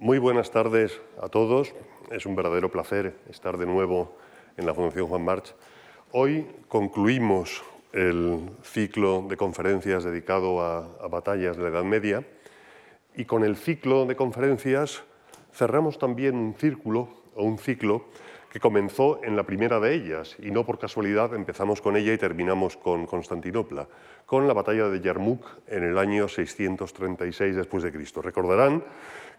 Muy buenas tardes a todos. Es un verdadero placer estar de nuevo en la Fundación Juan March. Hoy concluimos el ciclo de conferencias dedicado a, a, batallas de la Edad Media y con el ciclo de conferencias cerramos también un círculo o un ciclo que comenzó en la primera de ellas y no por casualidad empezamos con ella y terminamos con Constantinopla, con la batalla de Yarmouk en el año 636 después de Cristo. Recordarán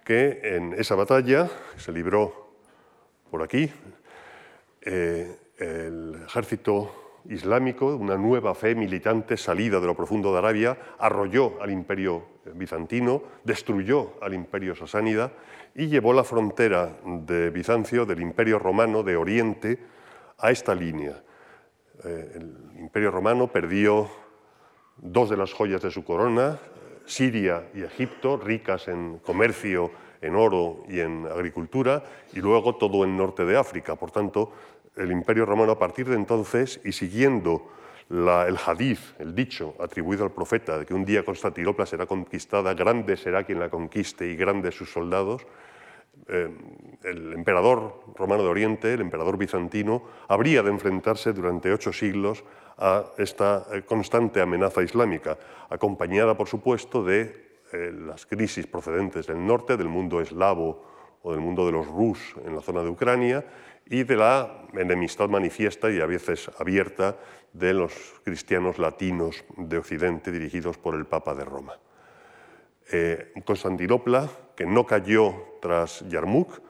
que en esa batalla se libró por aquí eh, el ejército islámico, una nueva fe militante salida de lo profundo de Arabia, arrolló al imperio bizantino, destruyó al imperio sasánida y llevó la frontera de Bizancio, del imperio romano de Oriente, a esta línea. Eh, el imperio romano perdió dos de las joyas de su corona, Siria y Egipto, ricas en comercio, en oro y en agricultura, y luego todo el norte de África. Por tanto, el Imperio Romano a partir de entonces, y siguiendo el hadith, el dicho atribuido al profeta de que un día Constantinopla será conquistada, grande será quien la conquiste y grandes sus soldados, eh, el emperador romano de Oriente, el emperador bizantino, habría de enfrentarse durante ocho siglos a esta eh, constante amenaza islámica, acompañada, por supuesto, de eh, las crisis procedentes del norte, del mundo eslavo o del mundo de los rus en la zona de Ucrania, y de la enemistad manifiesta y a veces abierta de los cristianos latinos de Occidente dirigidos por el Papa de Roma. Eh, Constantinopla, que no cayó tras Yarmouk,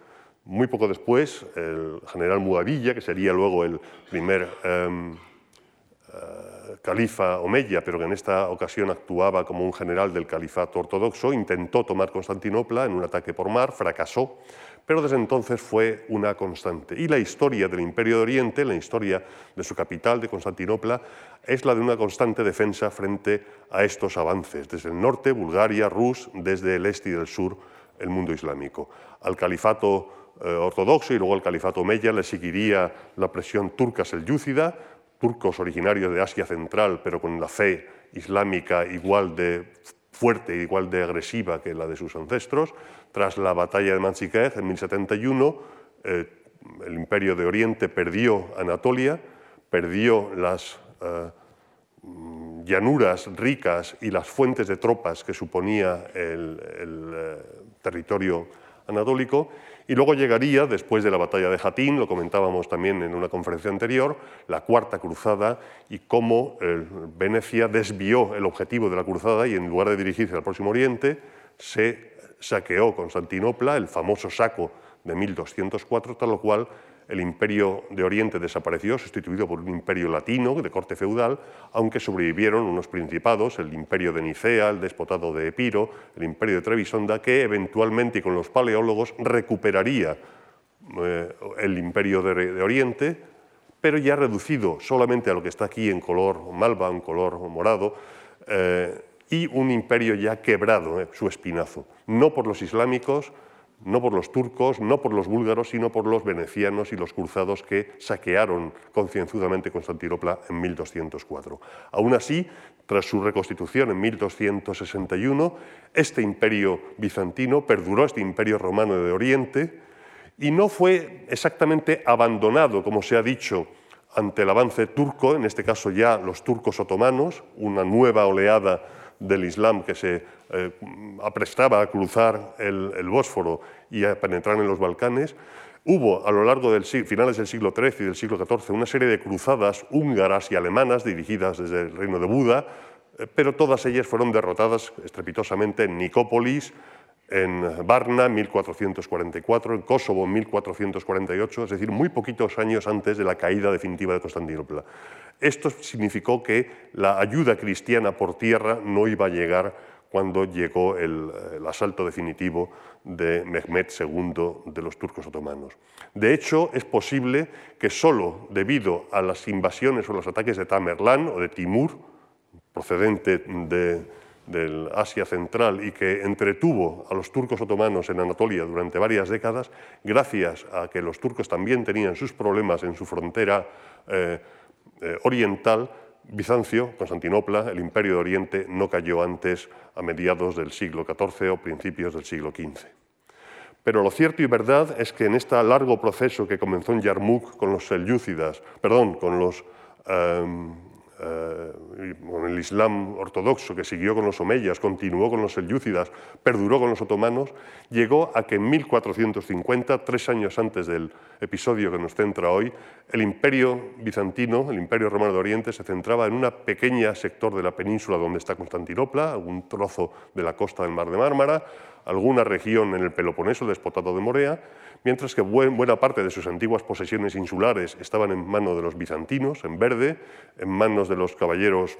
muy poco después el general Muavilla, que sería luego el primer em, eh, califa omeya, pero que en esta ocasión actuaba como un general del califato ortodoxo, intentó tomar Constantinopla en un ataque por mar, fracasó, pero desde entonces fue una constante. Y la historia del Imperio de Oriente, la historia de su capital, de Constantinopla, es la de una constante defensa frente a estos avances, desde el norte, Bulgaria, Rus, desde el este y del sur, el mundo islámico. Al califato eh, ortodoxo y luego al califato omeya le seguiría la presión turca selyúcida, turcos originarios de Asia Central, pero con la fe islámica igual de fuerte, igual de agresiva que la de sus ancestros. Tras la batalla de Manzikert en 1071, eh, el imperio de Oriente perdió Anatolia, perdió las eh, llanuras ricas y las fuentes de tropas que suponía el, eh, territorio anatólico. Y luego llegaría, después de la batalla de Jatín, lo comentábamos también en una conferencia anterior, la Cuarta Cruzada y cómo Venecia desvió el objetivo de la cruzada y en lugar de dirigirse al Próximo Oriente, se saqueó Constantinopla, el famoso saco de 1204, tal lo cual el imperio de Oriente desapareció, sustituido por un imperio latino de corte feudal, aunque sobrevivieron unos principados, el imperio de Nicea, el despotado de Epiro, el imperio de Trebisonda, que eventualmente con los paleólogos recuperaría eh, el imperio de, Oriente, pero ya reducido solamente a lo que está aquí en color malva, en color morado, eh, y un imperio ya quebrado, eh, su espinazo, no por los islámicos, no por los turcos, no por los búlgaros, sino por los venecianos y los cruzados que saquearon concienzudamente Constantinopla en 1204. Aún así, tras su reconstitución en 1261, este imperio bizantino perduró, este imperio romano de Oriente, y no fue exactamente abandonado, como se ha dicho, ante el avance turco, en este caso ya los turcos otomanos, una nueva oleada del Islam que se eh, aprestaba a cruzar el, Bósforo y a penetrar en los Balcanes, hubo a lo largo de finales del siglo XIII y del siglo XIV una serie de cruzadas húngaras y alemanas dirigidas desde el reino de Buda, eh, pero todas ellas fueron derrotadas estrepitosamente en Nicópolis, en Varna en 1444, en Kosovo en 1448, es decir, muy poquitos años antes de la caída definitiva de Constantinopla. Esto significó que la ayuda cristiana por tierra no iba a llegar cuando llegó el, asalto definitivo de Mehmed II de los turcos otomanos. De hecho, es posible que solo debido a las invasiones o los ataques de Tamerlán o de Timur, procedente de, del Asia Central y que entretuvo a los turcos otomanos en Anatolia durante varias décadas, gracias a que los turcos también tenían sus problemas en su frontera eh, eh, oriental, Bizancio, Constantinopla, el Imperio de Oriente, no cayó antes a mediados del siglo XIV o principios del siglo XV. Pero lo cierto y verdad es que en este largo proceso que comenzó en Yarmouk con los selyúcidas, perdón, con los em, eh, con el Islam ortodoxo, que siguió con los omeyas, continuó con los selyúcidas, perduró con los otomanos, llegó a que en 1450, tres años antes del episodio que nos centra hoy, el imperio bizantino, el imperio romano de Oriente, se centraba en un pequeño sector de la península donde está Constantinopla, algún trozo de la costa del Mar de Mármara, alguna región en el Peloponeso, el despotado de Morea, mientras que buena parte de sus antiguas posesiones insulares estaban en manos de los bizantinos, en verde, en manos de los caballeros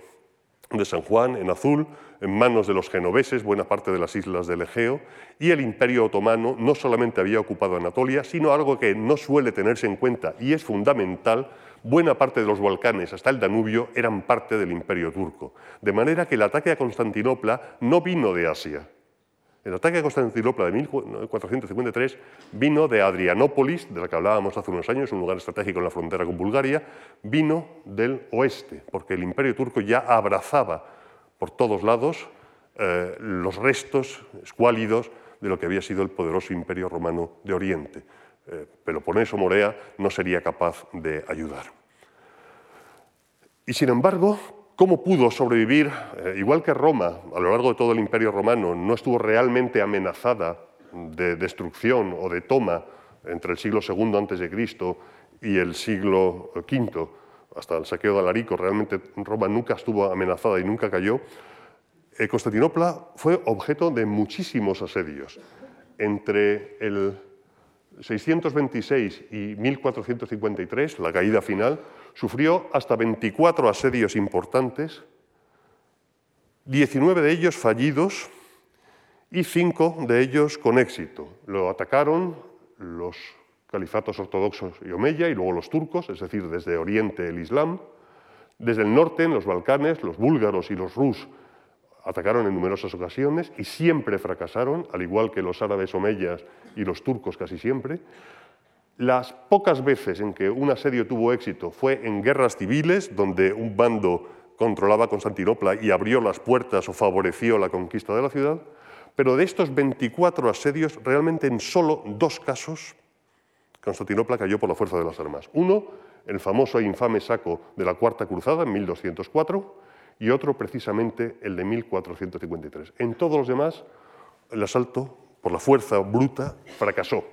de San Juan, en azul, en manos de los genoveses, buena parte de las islas del Egeo, y el imperio otomano no solamente había ocupado Anatolia, sino algo que no suele tenerse en cuenta y es fundamental, buena parte de los Balcanes, hasta el Danubio, eran parte del imperio turco. De manera que el ataque a Constantinopla no vino de Asia, el ataque a Constantinopla de 1453 vino de Adrianópolis, de la que hablábamos hace unos años, un lugar estratégico en la frontera con Bulgaria, vino del oeste, porque el imperio turco ya abrazaba por todos lados eh, los restos escuálidos de lo que había sido el poderoso imperio romano de Oriente. Eh, Peloponeso, Morea, no sería capaz de ayudar. Y sin embargo, ¿Cómo pudo sobrevivir? Eh, igual que Roma, a lo largo de todo el imperio romano, no estuvo realmente amenazada de destrucción o de toma entre el siglo II a.C. y el siglo V, hasta el saqueo de Alarico, realmente Roma nunca estuvo amenazada y nunca cayó, eh, Constantinopla fue objeto de muchísimos asedios. Entre el 626 y 1453, la caída final, sufrió hasta 24 asedios importantes, 19 de ellos fallidos y 5 de ellos con éxito. Lo atacaron los califatos ortodoxos y omeya y luego los turcos, es decir, desde Oriente el Islam. Desde el norte, en los Balcanes, los búlgaros y los rus atacaron en numerosas ocasiones y siempre fracasaron, al igual que los árabes omeyas y los turcos casi siempre. Las pocas veces en que un asedio tuvo éxito fue en guerras civiles, donde un bando controlaba Constantinopla y abrió las puertas o favoreció la conquista de la ciudad, pero de estos 24 asedios, realmente en solo dos casos, Constantinopla cayó por la fuerza de las armas. Uno, el famoso e infame saco de la Cuarta Cruzada en 1204, y otro precisamente el de 1453. En todos los demás, el asalto, por la fuerza bruta, fracasó.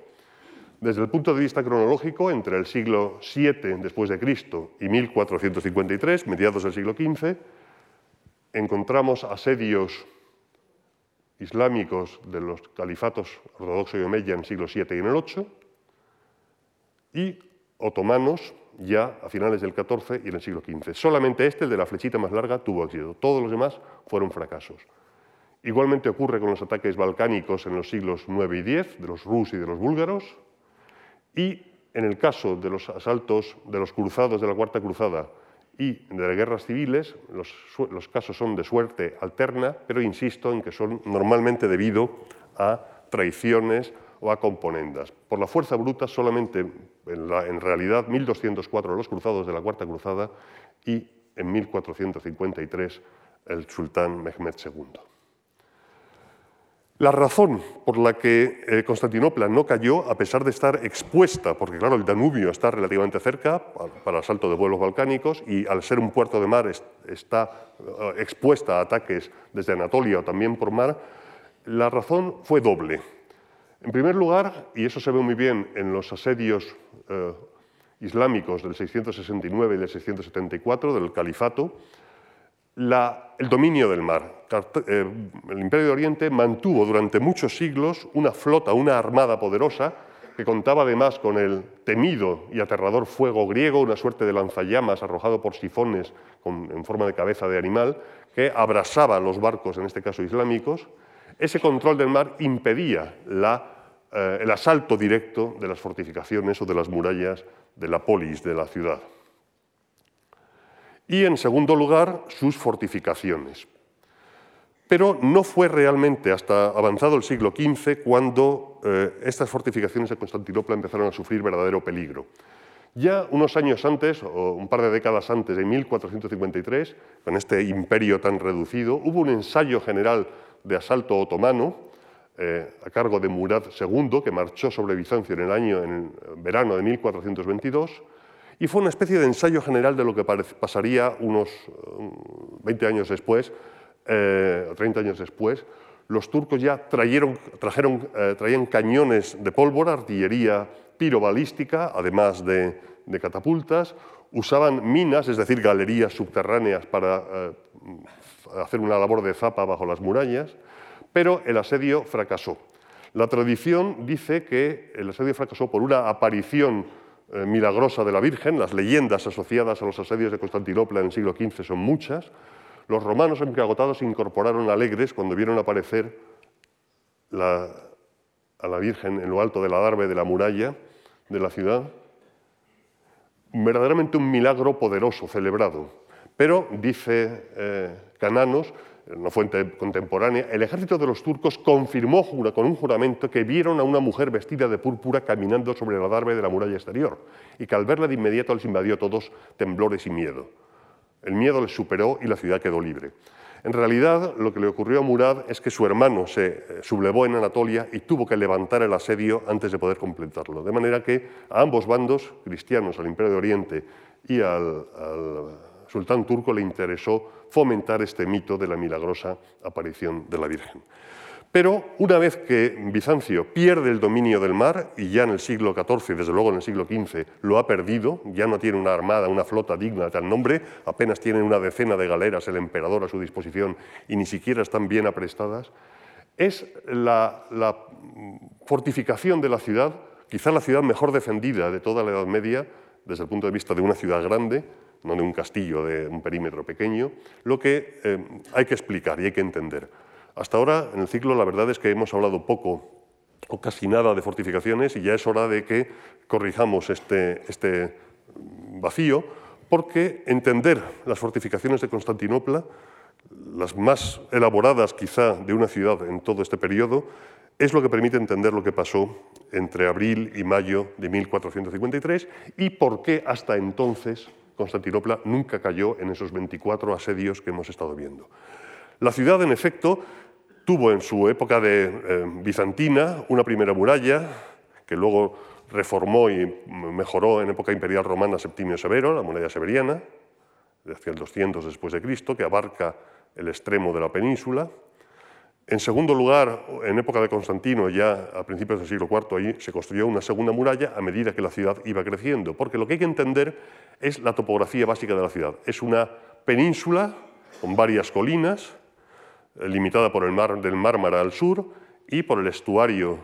Desde el punto de vista cronológico, entre el siglo VII después de Cristo y 1453, mediados del siglo XV, encontramos asedios islámicos de los califatos ortodoxo y omeya en siglo VII y en el VIII, y otomanos ya a finales del XIV y en el siglo XV. Solamente este, el de la flechita más larga, tuvo éxito. Todos los demás fueron fracasos. Igualmente ocurre con los ataques balcánicos en los siglos IX y X, de los rus y de los búlgaros, y en el caso de los asaltos de los cruzados de la Cuarta Cruzada y de las guerras civiles, los, los casos son de suerte alterna, pero insisto en que son normalmente debido a traiciones o a componendas. Por la fuerza bruta, solamente en, la, en realidad 1204 los cruzados de la Cuarta Cruzada y en 1453 el sultán Mehmed II. La razón por la que eh, Constantinopla no cayó, a pesar de estar expuesta, porque claro, el Danubio está relativamente cerca para el asalto de vuelos balcánicos y al ser un puerto de mar está eh, expuesta a ataques desde Anatolia o también por mar, la razón fue doble. En primer lugar, y eso se ve muy bien en los asedios eh, islámicos del 669 y del 674 del califato, el dominio del mar. Eh, el Imperio de Oriente mantuvo durante muchos siglos una flota, una armada poderosa, que contaba además con el temido y aterrador fuego griego, una suerte de lanzallamas arrojado por sifones en forma de cabeza de animal, que abrasaba los barcos, en este caso islámicos, ese control del mar impedía eh, el asalto directo de las fortificaciones o de las murallas de la polis, de la ciudad. Y en segundo lugar, sus fortificaciones. Pero no fue realmente hasta avanzado el siglo XV cuando eh, estas fortificaciones de Constantinopla empezaron a sufrir verdadero peligro. Ya unos años antes, o un par de décadas antes, en 1453, con este imperio tan reducido, hubo un ensayo general de asalto otomano eh, a cargo de Murad II, que marchó sobre Bizancio en el año, en verano de 1422, y fue una especie de ensayo general de lo que pasaría unos 20 eh, años después, eh, 30 años después. Los turcos ya trajeron, trajeron eh, traían cañones de pólvora, artillería pirobalística, además de, de, catapultas, usaban minas, es decir, galerías subterráneas para hacer una labor de zapa bajo las murallas, pero el asedio fracasó. La tradición dice que el asedio fracasó por una aparición eh, milagrosa de la Virgen, las leyendas asociadas a los asedios de Constantinopla en el siglo XV son muchas. Los romanos, agotados, se incorporaron alegres cuando vieron aparecer a la Virgen en lo alto de la darbe de la muralla de la ciudad. Verdaderamente un milagro poderoso, celebrado. Pero, dice eh, Cananos, una fuente contemporánea, el ejército de los turcos confirmó con un juramento que vieron a una mujer vestida de púrpura caminando sobre la darbe de la muralla exterior y que al verla de inmediato les invadió todos temblores y miedo. El miedo les superó y la ciudad quedó libre. En realidad, lo que le ocurrió a Murad es que su hermano se eh, sublevó en Anatolia y tuvo que levantar el asedio antes de poder completarlo. De manera que a ambos bandos, cristianos, al Imperio de Oriente y al sultán turco, le interesó fomentar este mito de la milagrosa aparición de la Virgen. Pero una vez que Bizancio pierde el dominio del mar, y ya en el siglo XIV, desde luego en el siglo XV, lo ha perdido, ya no tiene una armada, una flota digna de tal nombre, apenas tiene una decena de galeras el emperador a su disposición y ni siquiera están bien aprestadas, es la, la fortificación de la ciudad, quizá la ciudad mejor defendida de toda la Edad Media, desde el punto de vista de una ciudad grande, no de un castillo de un perímetro pequeño, lo que eh, hay que explicar y hay que entender. Hasta ahora, en el ciclo, la verdad es que hemos hablado poco o casi nada de fortificaciones y ya es hora de que corrijamos este, este vacío, porque entender las fortificaciones de Constantinopla, las más elaboradas quizá de una ciudad en todo este periodo, es lo que permite entender lo que pasó entre abril y mayo de 1453 y por qué hasta entonces Constantinopla nunca cayó en esos 24 asedios que hemos estado viendo. La ciudad, en efecto, tuvo en su época de eh, bizantina una primera muralla que luego reformó y mejoró en época imperial romana Septimio Severo, la muralla severiana, hacia el 200 después de Cristo, que abarca el extremo de la península. En segundo lugar, en época de Constantino, ya a principios del siglo IV, se construyó una segunda muralla a medida que la ciudad iba creciendo, porque lo que hay que entender es la topografía básica de la ciudad. Es una península con varias colinas, eh, limitada por el mar del Mármara al sur y por el estuario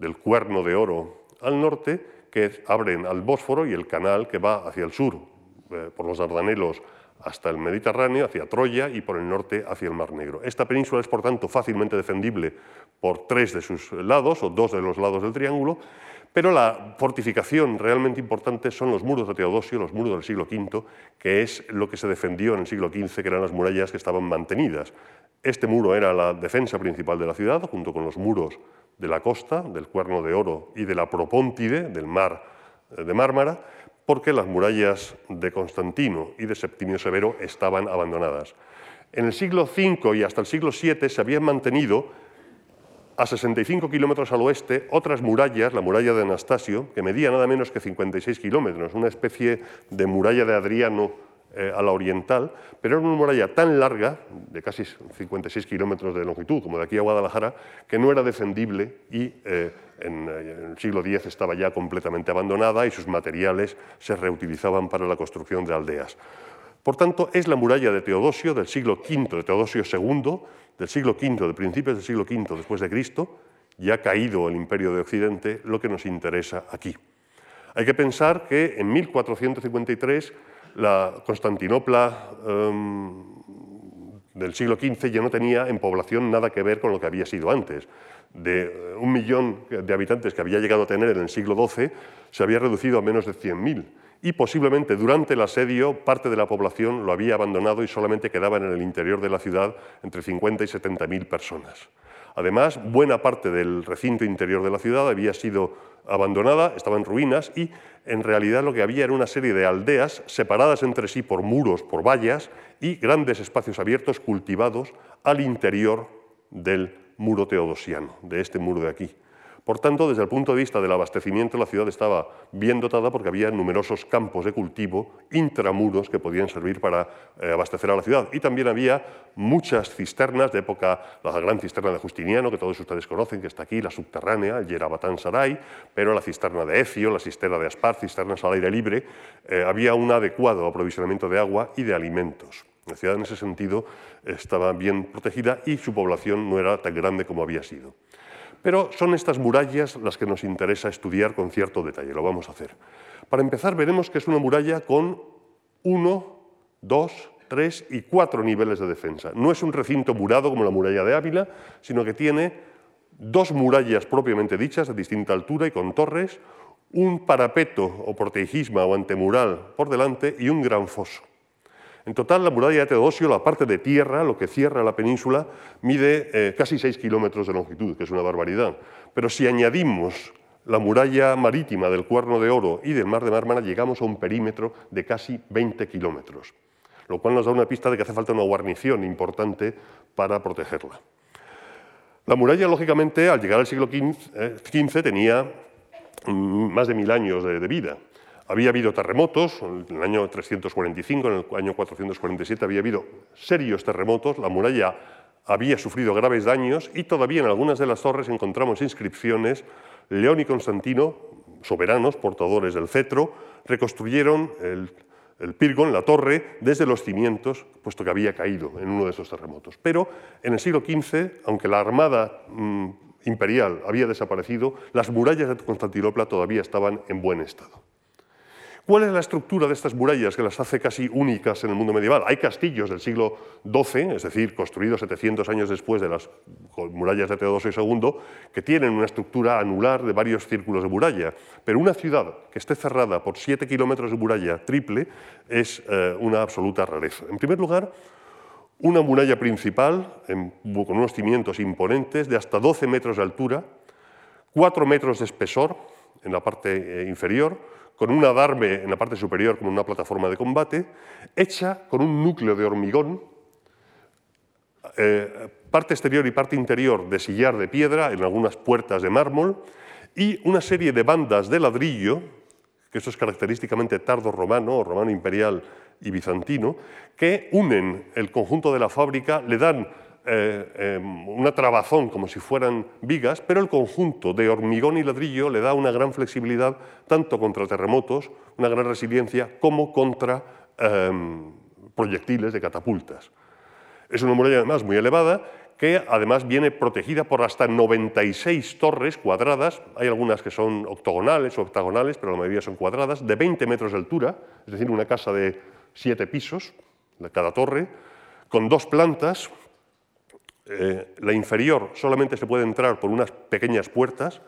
del Cuerno de Oro al norte, que abren al Bósforo y el canal que va hacia el sur, eh, por los Dardanelos hasta el Mediterráneo, hacia Troya y por el norte hacia el Mar Negro. Esta península es, por tanto, fácilmente defendible por tres de sus lados o dos de los lados del triángulo pero la fortificación realmente importante son los muros de Teodosio, los muros del siglo V, que es lo que se defendió en el siglo XV, que eran las murallas que estaban mantenidas. Este muro era la defensa principal de la ciudad, junto con los muros de la costa, del Cuerno de Oro y de la Propóntide, del mar eh, de Mármara, porque las murallas de Constantino y de Septimio Severo estaban abandonadas. En el siglo V y hasta el siglo VII se habían mantenido a 65 kilómetros al oeste, otras murallas, la muralla de Anastasio, que medía nada menos que 56 kilómetros, una especie de muralla de Adriano eh, a la oriental, pero era una muralla tan larga, de casi 56 kilómetros de longitud, como de aquí a Guadalajara, que no era defendible y eh, en, eh, en, el siglo X estaba ya completamente abandonada y sus materiales se reutilizaban para la construcción de aldeas. Por tanto, es la muralla de Teodosio del siglo V, de Teodosio II, del siglo V, de principios del siglo V después de Cristo, ya caído el imperio de Occidente, lo que nos interesa aquí. Hay que pensar que en 1453 la Constantinopla um, del siglo XV ya no tenía en población nada que ver con lo que había sido antes. De eh, un millón de habitantes que había llegado a tener en el siglo XII, se había reducido a menos de 100.000 y posiblemente durante el asedio parte de la población lo había abandonado y solamente quedaban en el interior de la ciudad entre 50 y 70 mil personas. Además, buena parte del recinto interior de la ciudad había sido abandonada, estaba en ruinas y en realidad lo que había era una serie de aldeas separadas entre sí por muros, por vallas y grandes espacios abiertos cultivados al interior del muro teodosiano, de este muro de aquí. Por tanto, desde el punto de vista del abastecimiento, la ciudad estaba bien dotada porque había numerosos campos de cultivo intramuros que podían servir para eh, abastecer a la ciudad. Y también había muchas cisternas de época, la gran cisterna de Justiniano, que todos ustedes conocen, que está aquí, la subterránea, el Yerabatán Saray, pero la cisterna de Ecio, la cisterna de Aspar, cisternas al aire libre, eh, había un adecuado aprovisionamiento de agua y de alimentos. La ciudad en ese sentido estaba bien protegida y su población no era tan grande como había sido. Pero son estas murallas las que nos interesa estudiar con cierto detalle, lo vamos a hacer. Para empezar, veremos que es una muralla con uno, dos, tres y cuatro niveles de defensa. No es un recinto murado como la muralla de Ávila, sino que tiene dos murallas propiamente dichas de distinta altura y con torres, un parapeto o portejisma o antemural por delante y un gran foso. En total, la muralla de Teodosio, la parte de tierra, lo que cierra la península, mide eh, casi 6 kilómetros de longitud, que es una barbaridad. Pero si añadimos la muralla marítima del Cuerno de Oro y del Mar de Mármara, llegamos a un perímetro de casi 20 kilómetros, lo cual nos da una pista de que hace falta una guarnición importante para protegerla. La muralla, lógicamente, al llegar al siglo XV, eh, tenía mm, más de mil años de vida. Había habido terremotos, en el año 345, en el año 447 había habido serios terremotos, la muralla había sufrido graves daños y todavía en algunas de las torres encontramos inscripciones. León y Constantino, soberanos, portadores del cetro, reconstruyeron el, el Pirgon, la torre, desde los cimientos, puesto que había caído en uno de esos terremotos. Pero en el siglo XV, aunque la armada mm, imperial había desaparecido, las murallas de Constantinopla todavía estaban en buen estado. ¿Cuál es la estructura de estas murallas que las hace casi únicas en el mundo medieval? Hay castillos del siglo XII, es decir, construidos 700 años después de las murallas de Teodosio II, que tienen una estructura anular de varios círculos de muralla. Pero una ciudad que esté cerrada por 7 kilómetros de muralla triple es eh, una absoluta rareza. En primer lugar, una muralla principal con unos cimientos imponentes de hasta 12 metros de altura, 4 metros de espesor en la parte eh, inferior, con un adarme en la parte superior como una plataforma de combate, hecha con un núcleo de hormigón, eh, parte exterior y parte interior de sillar de piedra en algunas puertas de mármol y una serie de bandas de ladrillo, que eso es característicamente tardo romano o romano imperial y bizantino, que unen el conjunto de la fábrica, le dan eh, em, una trabazón como si fueran vigas, pero el conjunto de hormigón y ladrillo le da una gran flexibilidad tanto contra terremotos, una gran resiliencia, como contra em, proyectiles de catapultas. Es una muralla además muy elevada que además viene protegida por hasta 96 torres cuadradas, hay algunas que son octogonales o octagonales, pero la mayoría son cuadradas, de 20 metros de altura, es decir, una casa de 7 pisos, cada torre, con dos plantas, eh, la inferior solamente se puede entrar por unas pequeñas puertas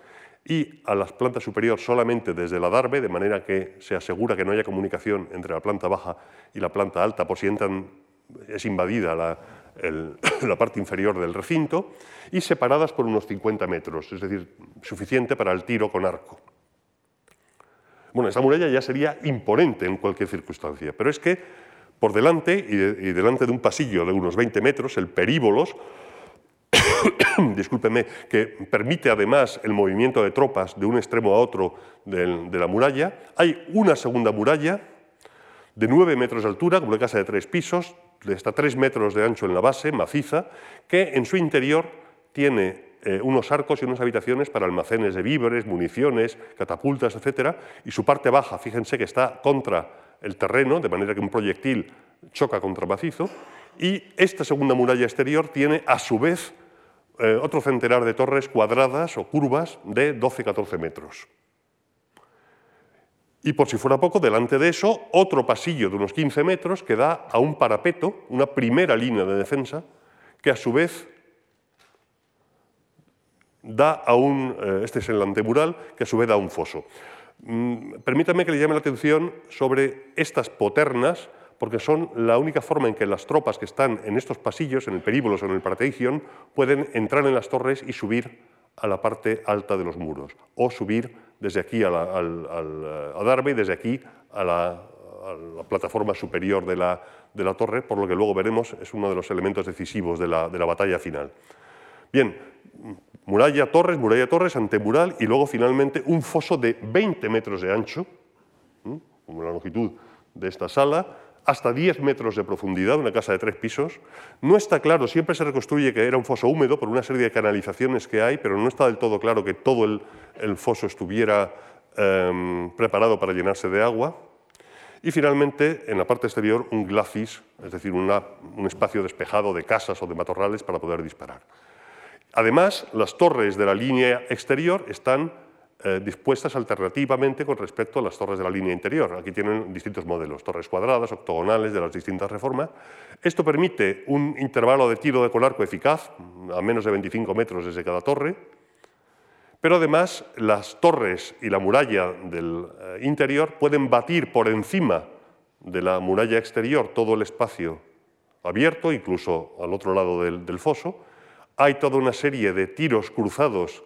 y a la planta superior solamente desde la darbe, de manera que se asegura que no haya comunicación entre la planta baja y la planta alta por si entran, es invadida la, la parte inferior del recinto, y separadas por unos 50 metros, es decir, suficiente para el tiro con arco. Bueno, esa muralla ya sería imponente en cualquier circunstancia, pero es que por delante y, y delante de un pasillo de unos 20 metros, el períbolos, discúlpeme, que permite además el movimiento de tropas de un extremo a otro de, la muralla. Hay una segunda muralla de 9 metros de altura, como una casa de tres pisos, de hasta 3 metros de ancho en la base, maciza, que en su interior tiene eh, unos arcos y unas habitaciones para almacenes de víveres, municiones, catapultas, etc. Y su parte baja, fíjense que está contra el terreno, de manera que un proyectil choca contra macizo. Y esta segunda muralla exterior tiene, a su vez, eh, otro centenar de torres cuadradas o curvas de 12-14 metros. Y por si fuera poco, delante de eso, otro pasillo de unos 15 metros que da a un parapeto, una primera línea de defensa, que a su vez da a un, eh, este es el antemural, que a su vez da a un foso. Mm, permítame que le llame la atención sobre estas poternas porque son la única forma en que las tropas que están en estos pasillos, en el períbolos o en el Parateigion, pueden entrar en las torres y subir a la parte alta de los muros, o subir desde aquí al, al, y desde aquí a la, plataforma superior de la, torre, por lo que luego veremos es uno de los elementos decisivos de la, batalla final. Bien, muralla Torres, muralla Torres, antemural y luego finalmente un foso de 20 metros de ancho, como la longitud de esta sala, hasta 10 metros de profundidad, una casa de tres pisos. No está claro, siempre se reconstruye que era un foso húmedo por una serie de canalizaciones que hay, pero no está del todo claro que todo el, foso estuviera em, preparado para llenarse de agua. Y finalmente, en la parte exterior, un glacis, es decir, un espacio despejado de casas o de matorrales para poder disparar. Además, las torres de la línea exterior están eh, dispuestas alternativamente con respecto a las torres de la línea interior. Aquí tienen distintos modelos, torres cuadradas, octogonales, de las distintas reformas. Esto permite un intervalo de tiro de colarco eficaz, a menos de 25 metros desde cada torre, pero además las torres y la muralla del eh, interior pueden batir por encima de la muralla exterior todo el espacio abierto, incluso al otro lado del foso. Hay toda una serie de tiros cruzados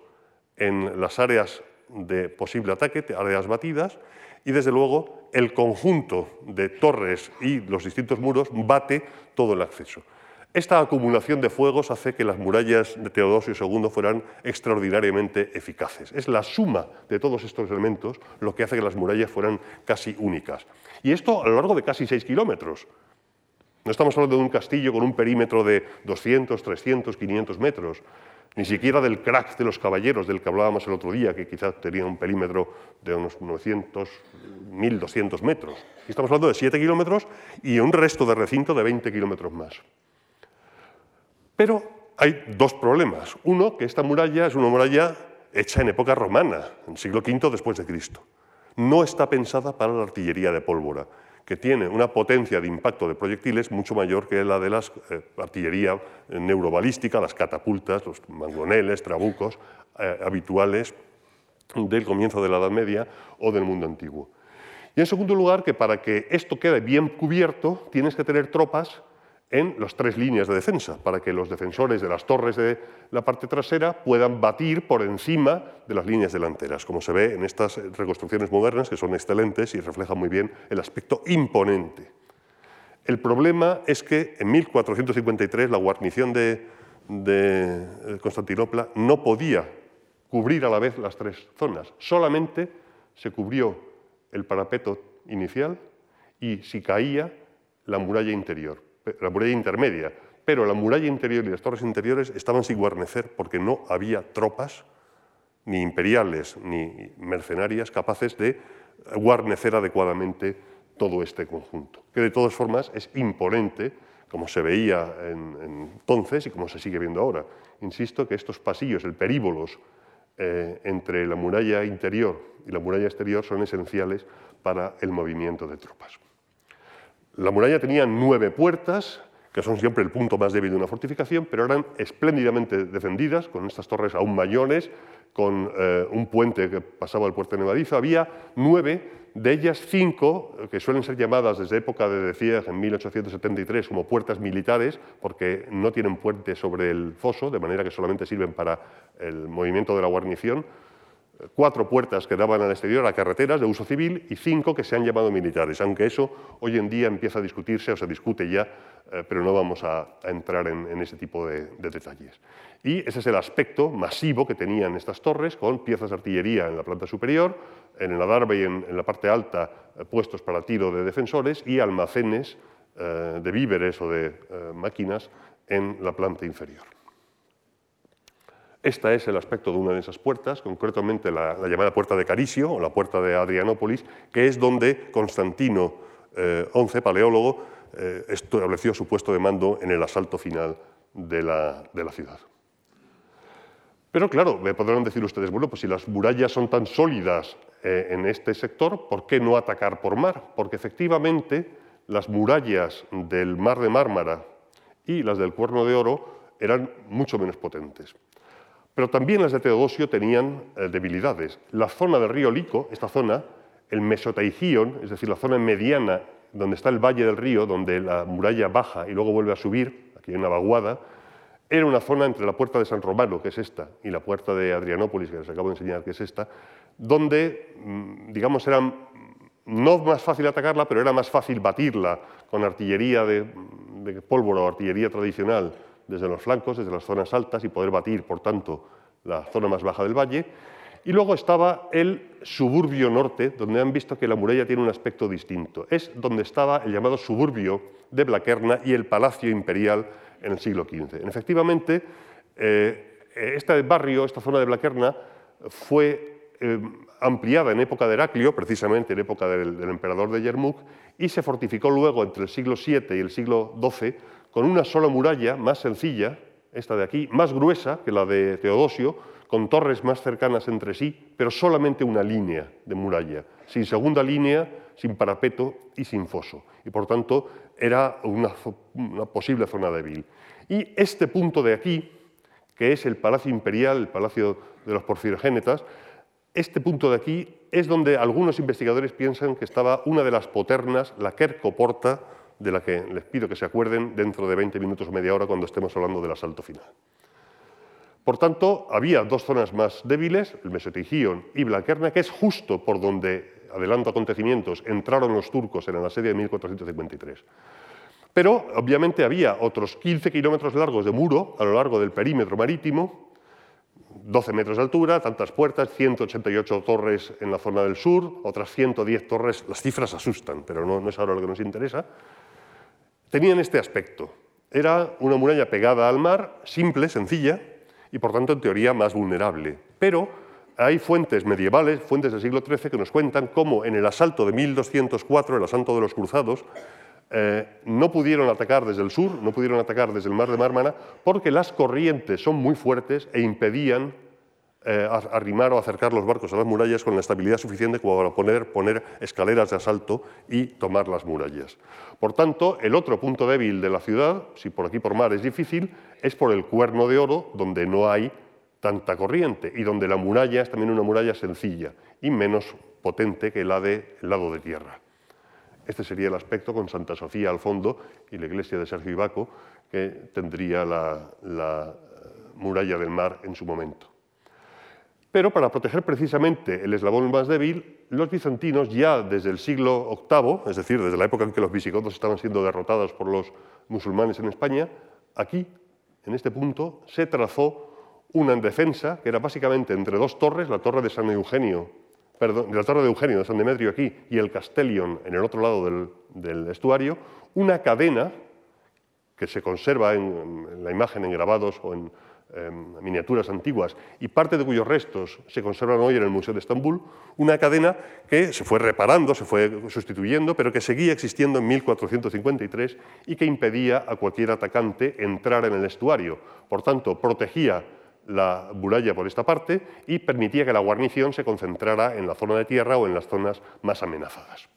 en las áreas de posible ataque, áreas batidas, y desde luego el conjunto de torres y los distintos muros bate todo el acceso. Esta acumulación de fuegos hace que las murallas de Teodosio II fueran extraordinariamente eficaces. Es la suma de todos estos elementos lo que hace que las murallas fueran casi únicas. Y esto a lo largo de casi seis kilómetros. No estamos hablando de un castillo con un perímetro de 200, 300, 500 metros ni siquiera del crack de los caballeros del que hablábamos el otro día, que quizás tenía un perímetro de unos 900, 1200 metros. estamos hablando de 7 kilómetros y un resto de recinto de 20 kilómetros más. Pero hay dos problemas. Uno, que esta muralla es una muralla hecha en época romana, en siglo V después de Cristo. No está pensada para la artillería de pólvora que tiene una potencia de impacto de proyectiles mucho mayor que la de la eh, artillería neurobalística, las catapultas, los mangoneles, trabucos eh, habituales del comienzo de la Edad Media o del mundo antiguo. Y en segundo lugar, que para que esto quede bien cubierto, tienes que tener tropas en las tres líneas de defensa, para que los defensores de las torres de la parte trasera puedan batir por encima de las líneas delanteras, como se ve en estas reconstrucciones modernas, que son excelentes y reflejan muy bien el aspecto imponente. El problema es que en 1453 la guarnición de, de Constantinopla no podía cubrir a la vez las tres zonas, solamente se cubrió el parapeto inicial y si caía la muralla interior la muralla intermedia, pero la muralla interior y las torres interiores estaban sin guarnecer porque no había tropas, ni imperiales ni mercenarias, capaces de guarnecer adecuadamente todo este conjunto, que de todas formas es imponente, como se veía entonces y como se sigue viendo ahora. Insisto que estos pasillos, el períbolos eh, entre la muralla interior y la muralla exterior son esenciales para el movimiento de tropas. La muralla tenía nueve puertas, que son siempre el punto más débil de una fortificación, pero eran espléndidamente defendidas, con estas torres aún mayores, con eh, un puente que pasaba al puerto nevadizo. Había nueve, de ellas cinco, que suelen ser llamadas desde época de decía en 1873 como puertas militares, porque no tienen puente sobre el foso, de manera que solamente sirven para el movimiento de la guarnición cuatro puertas que daban al exterior a carreteras de uso civil y cinco que se han llamado militares, aunque eso hoy en día empieza a discutirse o se discute ya, eh, pero no vamos a, entrar en, ese tipo de, detalles. Y ese es el aspecto masivo que tenían estas torres, con piezas de artillería en la planta superior, en el adarve y en, la parte alta eh, puestos para tiro de defensores y almacenes eh, de víveres o de máquinas en la planta inferior. Este es el aspecto de una de esas puertas, concretamente la, llamada puerta de Carisio o la puerta de Adrianópolis, que es donde Constantino XI, eh, paleólogo, eh, estableció su puesto de mando en el asalto final de la, ciudad. Pero claro, me podrán decir ustedes, bueno, pues si las murallas son tan sólidas eh, en este sector, ¿por qué no atacar por mar? Porque efectivamente las murallas del mar de Mármara y las del Cuerno de Oro eran mucho menos potentes. Pero también las de Teodosio tenían eh, debilidades. La zona del río Lico, esta zona, el Mesotaigion, es decir, la zona mediana donde está el valle del río, donde la muralla baja y luego vuelve a subir, aquí en una vaguada, era una zona entre la puerta de San Romano, que es esta, y la puerta de Adrianópolis, que les acabo de enseñar, que es esta, donde, mm, digamos, era no más fácil atacarla, pero era más fácil batirla con artillería de pólvora o artillería tradicional desde los flancos, desde las zonas altas y poder batir, por tanto, la zona más baja del valle. Y luego estaba el suburbio norte, donde han visto que la muralla tiene un aspecto distinto. Es donde estaba el llamado suburbio de Blaquerna y el Palacio Imperial en el siglo XV. Efectivamente, eh, este barrio, esta zona de Blaquerna, fue eh, ampliada en época de Heraclio, precisamente en época del, emperador de Yermuk, y se fortificó luego entre el siglo VII y el siglo XII con una sola muralla más sencilla, esta de aquí, más gruesa que la de Teodosio, con torres más cercanas entre sí, pero solamente una línea de muralla, sin segunda línea, sin parapeto y sin foso. Y por tanto era una, posible zona débil. Y este punto de aquí, que es el Palacio Imperial, el Palacio de los Porfirogénetas, este punto de aquí es donde algunos investigadores piensan que estaba una de las poternas, la Quercoporta, de la que les pido que se acuerden dentro de 20 minutos o media hora cuando estemos hablando del asalto final. Por tanto, había dos zonas más débiles, el Mesotigion y Blaquerna, que es justo por donde, adelanto acontecimientos, entraron los turcos en el asedio de 1453. Pero, obviamente, había otros 15 kilómetros largos de muro a lo largo del perímetro marítimo, 12 metros de altura, tantas puertas, 188 torres en la zona del sur, otras 110 torres, las cifras asustan, pero no, es ahora lo que nos interesa, tenían este aspecto. Era una muralla pegada al mar, simple, sencilla, y por tanto en teoría más vulnerable. Pero hay fuentes medievales, fuentes del siglo XIII, que nos cuentan cómo en el asalto de 1204, el asalto de los cruzados, eh, no pudieron atacar desde el sur, no pudieron atacar desde el mar de Mármara, porque las corrientes son muy fuertes e impedían eh, arrimar o acercar los barcos a las murallas con la estabilidad suficiente como para poner, escaleras de asalto y tomar las murallas. Por tanto, el otro punto débil de la ciudad, si por aquí por mar es difícil, es por el cuerno de oro, donde no hay tanta corriente y donde la muralla es también una muralla sencilla y menos potente que la del lado de tierra. Este sería el aspecto con Santa Sofía al fondo y la iglesia de Sergio Ibaco, que tendría la, eh, muralla del mar en su momento. Pero para proteger precisamente el eslabón más débil, los bizantinos ya desde el siglo VIII, es decir, desde la época en que los visigodos estaban siendo derrotados por los musulmanes en España, aquí, en este punto, se trazó una defensa que era básicamente entre dos torres, la torre de San Eugenio perdón, la Torre de Eugenio de San Demetrio aquí y el Castellion en el otro lado del, estuario, una cadena que se conserva en, la imagen en grabados o en, miniaturas antiguas y parte de cuyos restos se conservan hoy en el Museo de Estambul, una cadena que se fue reparando, se fue sustituyendo, pero que seguía existiendo en 1453 y que impedía a cualquier atacante entrar en el estuario. Por tanto, protegía la muralla por esta parte y permitía que la guarnición se concentrara en la zona de tierra o en las zonas más amenazadas.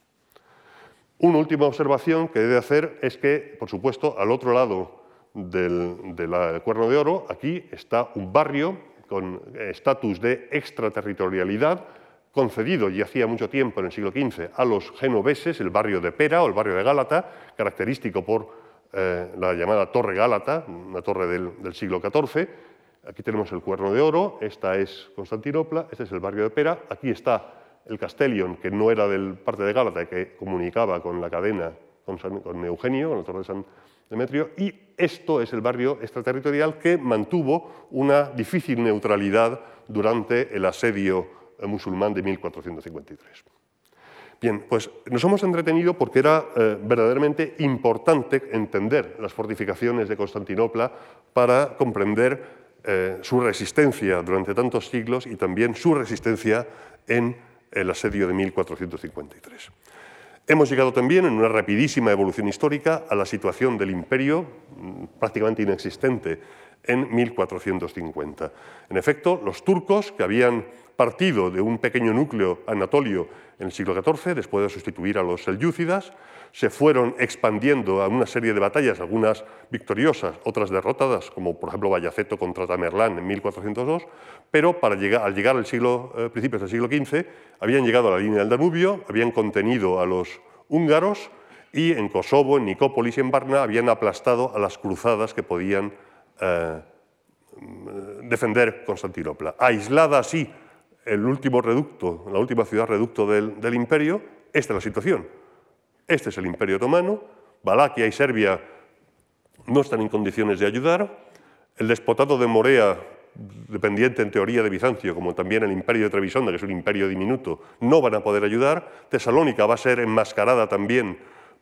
Una última observación que debe hacer es que, por supuesto, al otro lado del, Cuerno de Oro, aquí está un barrio con estatus de extraterritorialidad, concedido ya hacía mucho tiempo, en el siglo XV, a los genoveses, el barrio de Pera o el barrio de Gálata, característico por eh, la llamada Torre Gálata, una torre del siglo XIV, Aquí tenemos el Cuerno de Oro, esta es Constantinopla, este es el barrio de Pera, aquí está el Castellion, que no era del parte de Gálata, que comunicaba con la cadena con, Eugenio, con la Torre de San Demetrio, y esto es el barrio extraterritorial que mantuvo una difícil neutralidad durante el asedio musulmán de 1453. Bien, pues nos hemos entretenido porque era eh, verdaderamente importante entender las fortificaciones de Constantinopla para comprender eh, su resistencia durante tantos siglos y también su resistencia en el asedio de 1453. Hemos llegado también, en una rapidísima evolución histórica, a la situación del imperio, mm, prácticamente inexistente, en 1450. En efecto, los turcos, que habían partido de un pequeño núcleo anatolio en el siglo XIV, después de sustituir a los selyúcidas, se fueron expandiendo a una serie de batallas, algunas victoriosas, otras derrotadas, como por ejemplo Bayaceto contra Tamerlán en 1402, pero para llegar, al llegar al siglo, eh, principios del siglo XV habían llegado a la línea del Danubio, habían contenido a los húngaros y en Kosovo, en Nicópolis y en Varna habían aplastado a las cruzadas que podían eh, defender Constantinopla. Aislada así el último reducto, la última ciudad reducto del, imperio, esta es la situación este es el Imperio Otomano, Valaquia y Serbia no están en condiciones de ayudar. El despotado de Morea, dependiente en teoría de Bizancio, como también el imperio de Trebisonda, que es un imperio diminuto, no van a poder ayudar. Tesalónica va a ser enmascarada también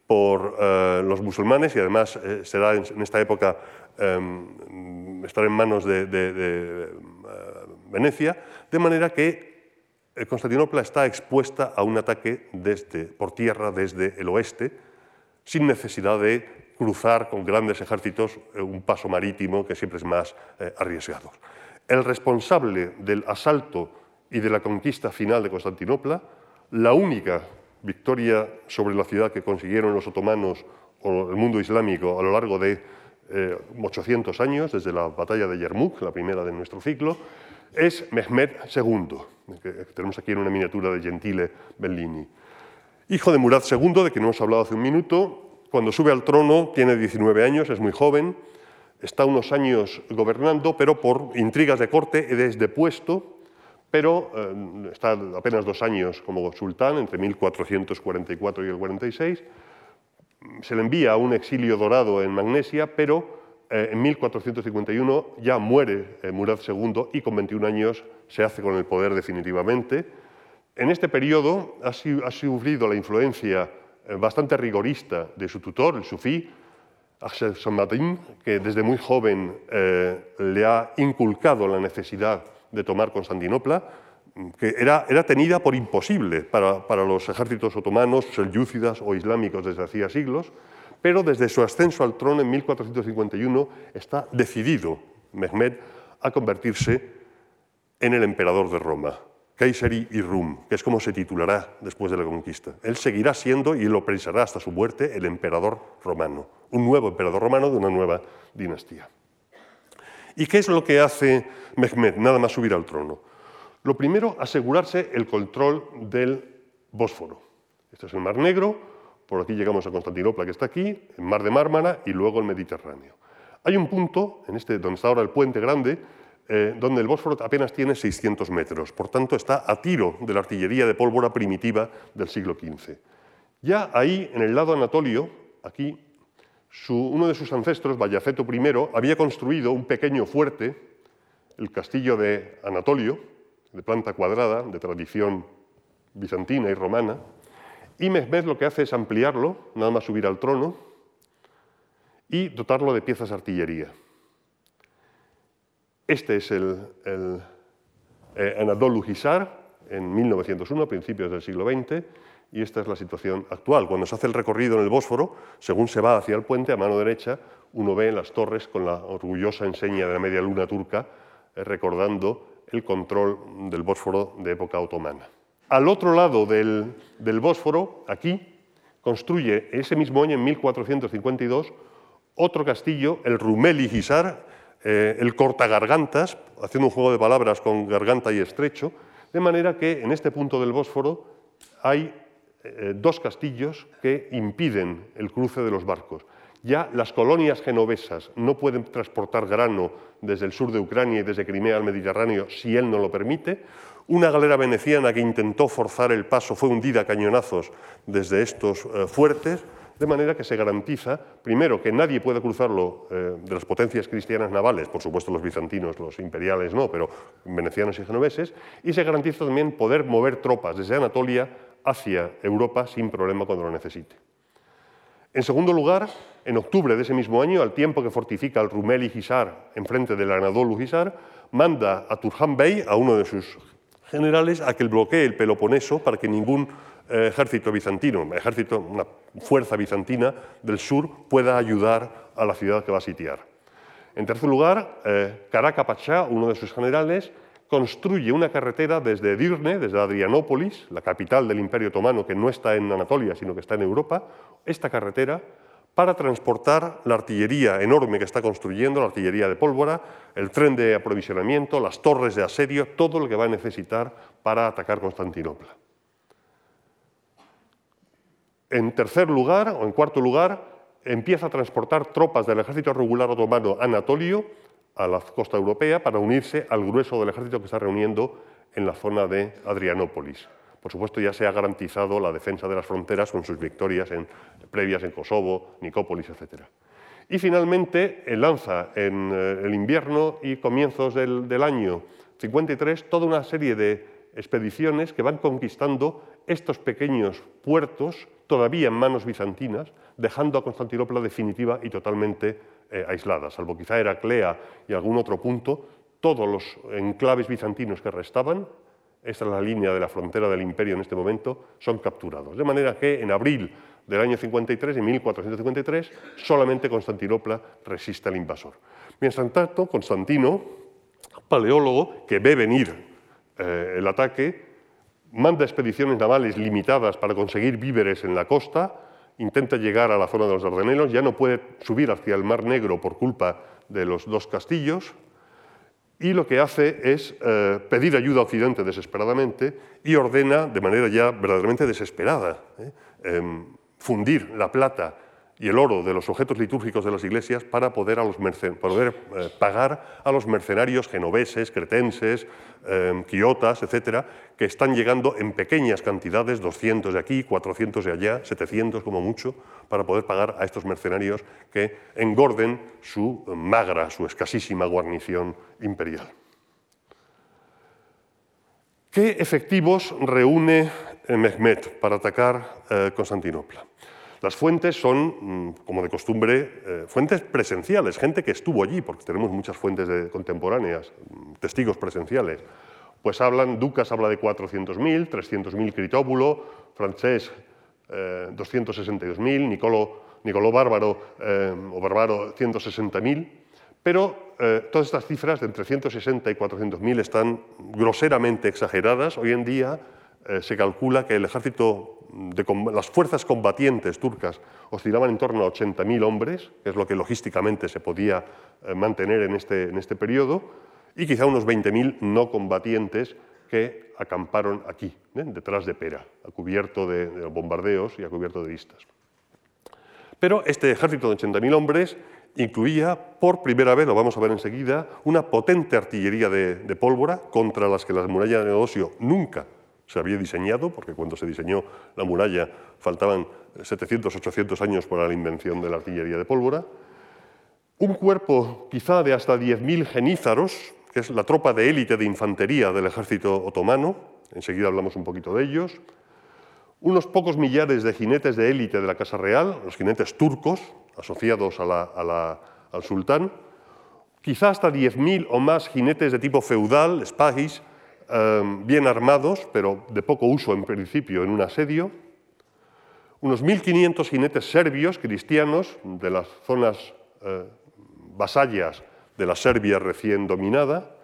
por eh, los musulmanes y además eh, será en, esta época em, estar en manos de, de Venecia, de manera que Constantinopla está expuesta a un ataque por tierra desde el oeste, sin necesidad de cruzar con grandes ejércitos eh, un paso marítimo que siempre es más eh, arriesgado. El responsable del asalto y de la conquista final de Constantinopla, la única victoria sobre la ciudad que consiguieron los otomanos o el mundo islámico a lo largo de 800 eh, años, desde la batalla de Yarmouk, la primera de nuestro ciclo, es Mehmed II, que tenemos aquí en una miniatura de Gentile Bellini. Hijo de Murad II, de quien hemos hablado hace un minuto, cuando sube al trono tiene 19 años, es muy joven, está unos años gobernando, pero por intrigas de corte es depuesto, pero eh, está apenas dos años como sultán, entre 1444 y el 46. Se le envía a un exilio dorado en Magnesia, pero eh, en 1451 ya muere eh, Murad II y con 21 años se hace con el poder definitivamente. En este periodo ha, sufrido la influencia eh, bastante rigorista de su tutor, el sufí, Axel Samadin, que desde muy joven le ha inculcado la necesidad de tomar Constantinopla, que era, era tenida por imposible para, para los ejércitos otomanos, selyúcidas o islámicos desde hacía siglos, pero desde su ascenso al trono en 1451 está decidido Mehmed a convertirse en el emperador de Roma. Kaiseri y Rum, que es como se titulará después de la conquista. Él seguirá siendo, y lo pensará hasta su muerte, el emperador romano, un nuevo emperador romano de una nueva dinastía. ¿Y qué es lo que hace Mehmed nada más subir al trono? Lo primero, asegurarse el control del Bósforo. Este es el Mar Negro, por aquí llegamos a Constantinopla, que está aquí, el Mar de Mármara y luego el Mediterráneo. Hay un punto, en este, donde está ahora el puente grande, eh, donde el Bósforo apenas tiene 600 metros, por tanto está a tiro de la artillería de pólvora primitiva del siglo XV. Ya ahí, en el lado anatolio, aquí, uno de sus ancestros, Vallaceto I, había construido un pequeño fuerte, el castillo de Anatolio, de planta cuadrada, de tradición bizantina y romana, y Mehmed lo que hace es ampliarlo, nada más subir al trono, y dotarlo de piezas de artillería. Este es el, el eh, Anadolu Hisar en 1901, a principios del siglo XX, y esta es la situación actual. Cuando se hace el recorrido en el Bósforo, según se va hacia el puente, a mano derecha, uno ve las torres con la orgullosa enseña de la media luna turca, eh, recordando el control del Bósforo de época otomana. Al otro lado del, del Bósforo, aquí, construye ese mismo año, en 1452, otro castillo, el Rumeli Hisar, eh, el cortagargantas, haciendo un juego de palabras con garganta y estrecho, de manera que en este punto del Bósforo hay eh, dos castillos que impiden el cruce de los barcos. Ya las colonias genovesas no pueden transportar grano desde el sur de Ucrania y desde Crimea al Mediterráneo si él no lo permite. Una galera veneciana que intentó forzar el paso fue hundida a cañonazos desde estos eh, fuertes de manera que se garantiza, primero, que nadie puede cruzarlo eh, de las potencias cristianas navales, por supuesto los bizantinos, los imperiales no, pero venecianos y genoveses, y se garantiza también poder mover tropas desde Anatolia hacia Europa sin problema cuando lo necesite. En segundo lugar, en octubre de ese mismo año, al tiempo que fortifica el Rumeli Hisar enfrente del Anadolu Hisar, manda a Turhan Bey, a uno de sus generales, a que bloquee el Peloponeso para que ningún eh, ejército bizantino, ejército, una fuerza bizantina del sur pueda ayudar a la ciudad que va a sitiar. En tercer lugar, eh, Pachá, uno de sus generales, construye una carretera desde Edirne, desde Adrianópolis, la capital del Imperio Otomano, que no está en Anatolia, sino que está en Europa, esta carretera para transportar la artillería enorme que está construyendo, la artillería de pólvora, el tren de aprovisionamiento, las torres de asedio, todo lo que va a necesitar para atacar Constantinopla. En tercer lugar, o en cuarto lugar, empieza a transportar tropas del ejército regular otomano anatolio a la costa europea para unirse al grueso del ejército que está reuniendo en la zona de Adrianópolis. Por supuesto, ya se ha garantizado la defensa de las fronteras con sus victorias en, previas en Kosovo, Nicópolis, etc. Y finalmente lanza en eh, el invierno y comienzos del, año 53 toda una serie de expediciones que van conquistando estos pequeños puertos todavía en manos bizantinas, dejando a Constantinopla definitiva y totalmente eh, aislada, salvo quizá Heraclea y algún otro punto, todos los enclaves bizantinos que restaban, esta es la línea de la frontera del imperio en este momento, son capturados. De manera que en abril del año 53, en 1453, solamente Constantinopla resiste al invasor. Mientras tanto, Constantino, paleólogo, que ve venir eh, el ataque, manda expediciones navales limitadas para conseguir víveres en la costa, intenta llegar a la zona de los Dardanelos, ya no puede subir hacia el Mar Negro por culpa de los dos castillos, y lo que hace es eh, pedir ayuda a Occidente desesperadamente y ordena de manera ya verdaderamente desesperada ¿eh? em, fundir la plata y el oro de los objetos litúrgicos de las iglesias para poder, eh, pagar a los mercenarios genoveses, cretenses, eh, quiotas, etcétera, que están llegando en pequeñas cantidades, 200 de aquí, 400 de allá, 700 como mucho, para poder pagar a estos mercenarios que engorden su magra, su escasísima guarnición imperial. ¿Qué efectivos reúne Mehmet para atacar eh, Constantinopla? Las fuentes son, mm, como de costumbre, eh, fuentes presenciales, gente que estuvo allí, porque tenemos muchas fuentes contemporáneas, mm, testigos presenciales. Pues hablan, Ducas habla de 400.000, 300.000 Critóbulo, Francés 262.000, Nicolò, Nicolò Bárbaro eh, o Bárbaro 160.000, pero eh, todas estas cifras de entre 160 y 400.000 están groseramente exageradas. Hoy en día se calcula que el ejército las fuerzas combatientes turcas oscilaban en torno a 80.000 hombres, que es lo que logísticamente se podía eh, mantener en este, en este periodo, y quizá unos 20.000 no combatientes que acamparon aquí, ¿eh? detrás de Pera, a cubierto de, bombardeos y a cubierto de vistas. Pero este ejército de 80.000 hombres incluía por primera vez, lo vamos a ver enseguida, una potente artillería de, de pólvora contra las que las murallas de Negocio nunca se había diseñado, porque cuando se diseñó la muralla faltaban 700, 800 años para la invención de la artillería de pólvora, un cuerpo quizá de hasta 10.000 genízaros, que es la tropa de élite de infantería del ejército otomano, enseguida hablamos un poquito de ellos, unos pocos millares de jinetes de élite de la Casa Real, los jinetes turcos, asociados al sultán, quizá hasta 10.000 o más jinetes de tipo feudal, spahis, Em, bien armados, pero de poco uso en principio en un asedio, unos 1.500 jinetes serbios cristianos de las zonas eh, vasallas de la Serbia recién dominada,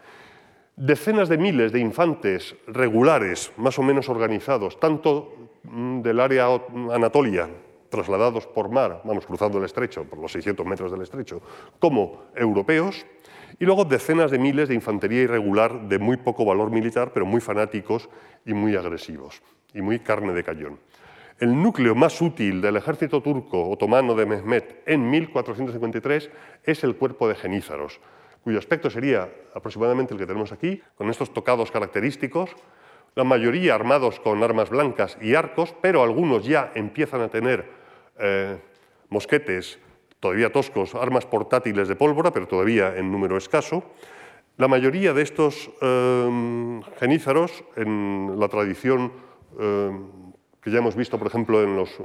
decenas de miles de infantes regulares, más o menos organizados, tanto mm, del área Anatolia, trasladados por mar, vamos cruzando el estrecho, por los 600 metros del estrecho, como europeos, y luego decenas de miles de infantería irregular de muy poco valor militar, pero muy fanáticos y muy agresivos, y muy carne de cañón. El núcleo más útil del ejército turco otomano de Mehmet en 1453 es el cuerpo de genízaros, cuyo aspecto sería aproximadamente el que tenemos aquí, con estos tocados característicos, la mayoría armados con armas blancas y arcos, pero algunos ya empiezan a tener eh, mosquetes todavía toscos, armas portátiles de pólvora, pero todavía en número escaso. La mayoría de estos em, genízaros, en la tradición em, que ya hemos visto, por ejemplo, en los eh,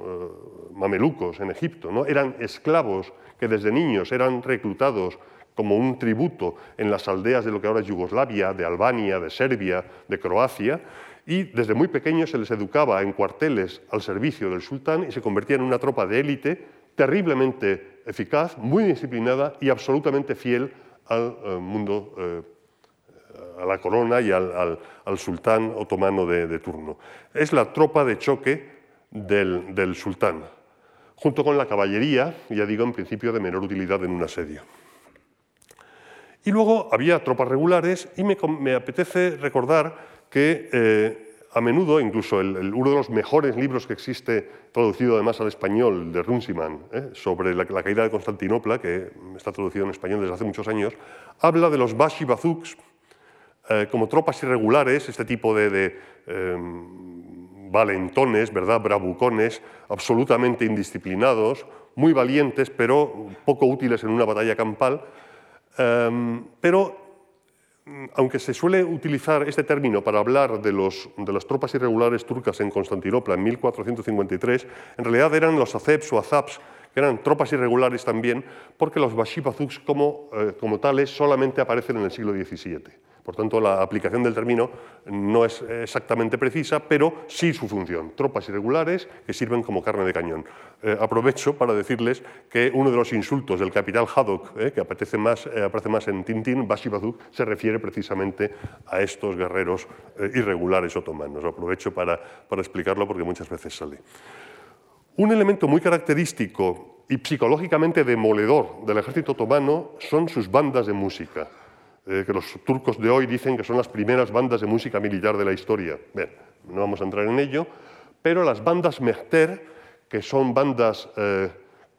mamelucos en Egipto, ¿no? eran esclavos que desde niños eran reclutados como un tributo en las aldeas de lo que ahora es Yugoslavia, de Albania, de Serbia, de Croacia, y desde muy pequeños se les educaba en cuarteles al servicio del sultán y se convertían en una tropa de élite terriblemente eficaz, muy disciplinada y absolutamente fiel al eh, mundo, eh, a la corona y al, sultán otomano de, turno. Es la tropa de choque del, sultán, junto con la caballería, ya digo, en principio de menor utilidad en un asedio. Y luego había tropas regulares y me, me apetece recordar que eh, a menudo, incluso uno de los mejores libros que existe, traducido además al español, de Runciman, ¿eh? sobre la, caída de Constantinopla, que está traducido en español desde hace muchos años, habla de los Bashi eh, como tropas irregulares, este tipo de, em, valentones, ¿verdad? bravucones, absolutamente indisciplinados, muy valientes, pero poco útiles en una batalla campal. Em, pero aunque se suele utilizar este término para hablar de, las tropas irregulares turcas en Constantinopla en 1453, en realidad eran los azeps o azaps, que eran tropas irregulares también, porque los bashipazuks como, eh, como tales solamente aparecen en el siglo XVII. Por tanto, la aplicación del término no es exactamente precisa, pero sí su función. Tropas irregulares que sirven como carne de cañón. Eh, aprovecho para decirles que uno de los insultos del capital Haddock, eh, que aparece más, aparece más en Tintín, Basibazuk, se refiere precisamente a estos guerreros irregulares otomanos. Aprovecho para, para explicarlo porque muchas veces sale. Un elemento muy característico y psicológicamente demoledor del ejército otomano son sus bandas de música. Eh, que los turcos de hoy dicen que son las primeras bandas de música militar de la historia. No vamos a entrar en ello, pero las bandas Mehter, que son bandas eh,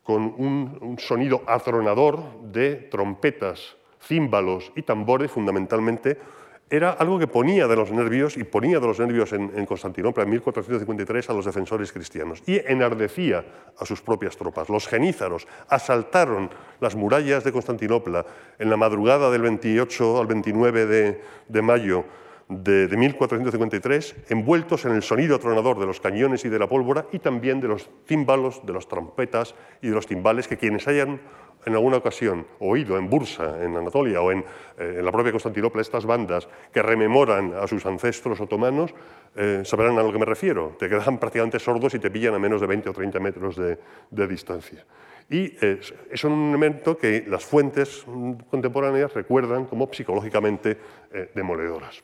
con un, sonido atronador de trompetas, címbalos y tambores fundamentalmente, era algo que ponía de los nervios, y ponía de los nervios en, Constantinopla en 1453 a los defensores cristianos, y enardecía a sus propias tropas. Los genízaros asaltaron las murallas de Constantinopla en la madrugada del 28 al 29 de, de mayo de, 1453, envueltos en el sonido atronador de los cañones y de la pólvora, y también de los címbalos, de las trompetas y de los timbales, que quienes hayan en alguna ocasión oído en Bursa, en Anatolia o en, eh, la propia Constantinopla estas bandas que rememoran a sus ancestros otomanos, eh, sabrán a lo que me refiero. Te quedan prácticamente sordos y te pillan a menos de 20 o 30 metros de, distancia. Y es, un elemento que las fuentes contemporáneas recuerdan como psicológicamente eh, demoledoras.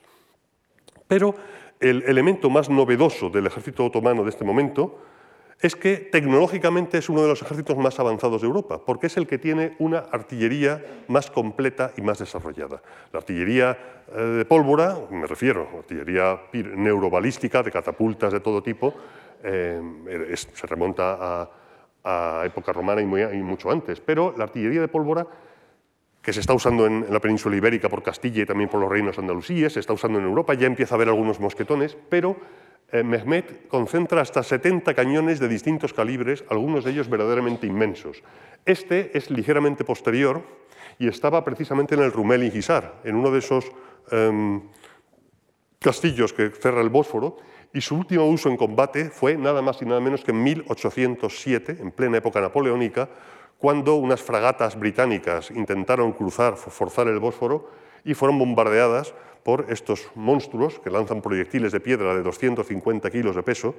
Pero el elemento más novedoso del ejército otomano de este momento es que tecnológicamente es uno de los ejércitos más avanzados de Europa, porque es el que tiene una artillería más completa y más desarrollada. La artillería eh, de pólvora, me refiero, artillería neurobalística, de catapultas de todo tipo, eh, se remonta a, época romana y, mucho antes, pero la artillería de pólvora que se está usando en, la península ibérica por Castilla y también por los reinos andalusíes, se está usando en Europa, ya empieza a haber algunos mosquetones, pero eh, Mehmet concentra hasta 70 cañones de distintos calibres, algunos de ellos verdaderamente inmensos. Este es ligeramente posterior y estaba precisamente en el Rumeli Hisar, en uno de esos em, castillos que cerra el Bósforo, y su último uso en combate fue nada más y nada menos que en 1807, en plena época napoleónica, cuando unas fragatas británicas intentaron cruzar, forzar el Bósforo y fueron bombardeadas por estos monstruos que lanzan proyectiles de piedra de 250 kilos de peso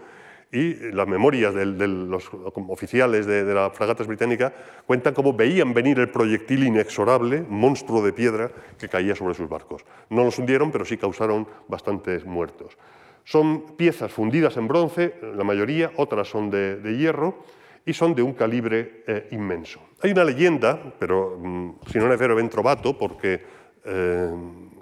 y las memorias de, los oficiales de, la fragata británica cuentan cómo veían venir el proyectil inexorable, monstruo de piedra, que caía sobre sus barcos. No los hundieron, pero sí causaron bastantes muertos. Son piezas fundidas en bronce, la mayoría, otras son de, hierro, y son de un calibre eh, inmenso. Hay una leyenda, pero mm, si no vero ben trovato, porque eh,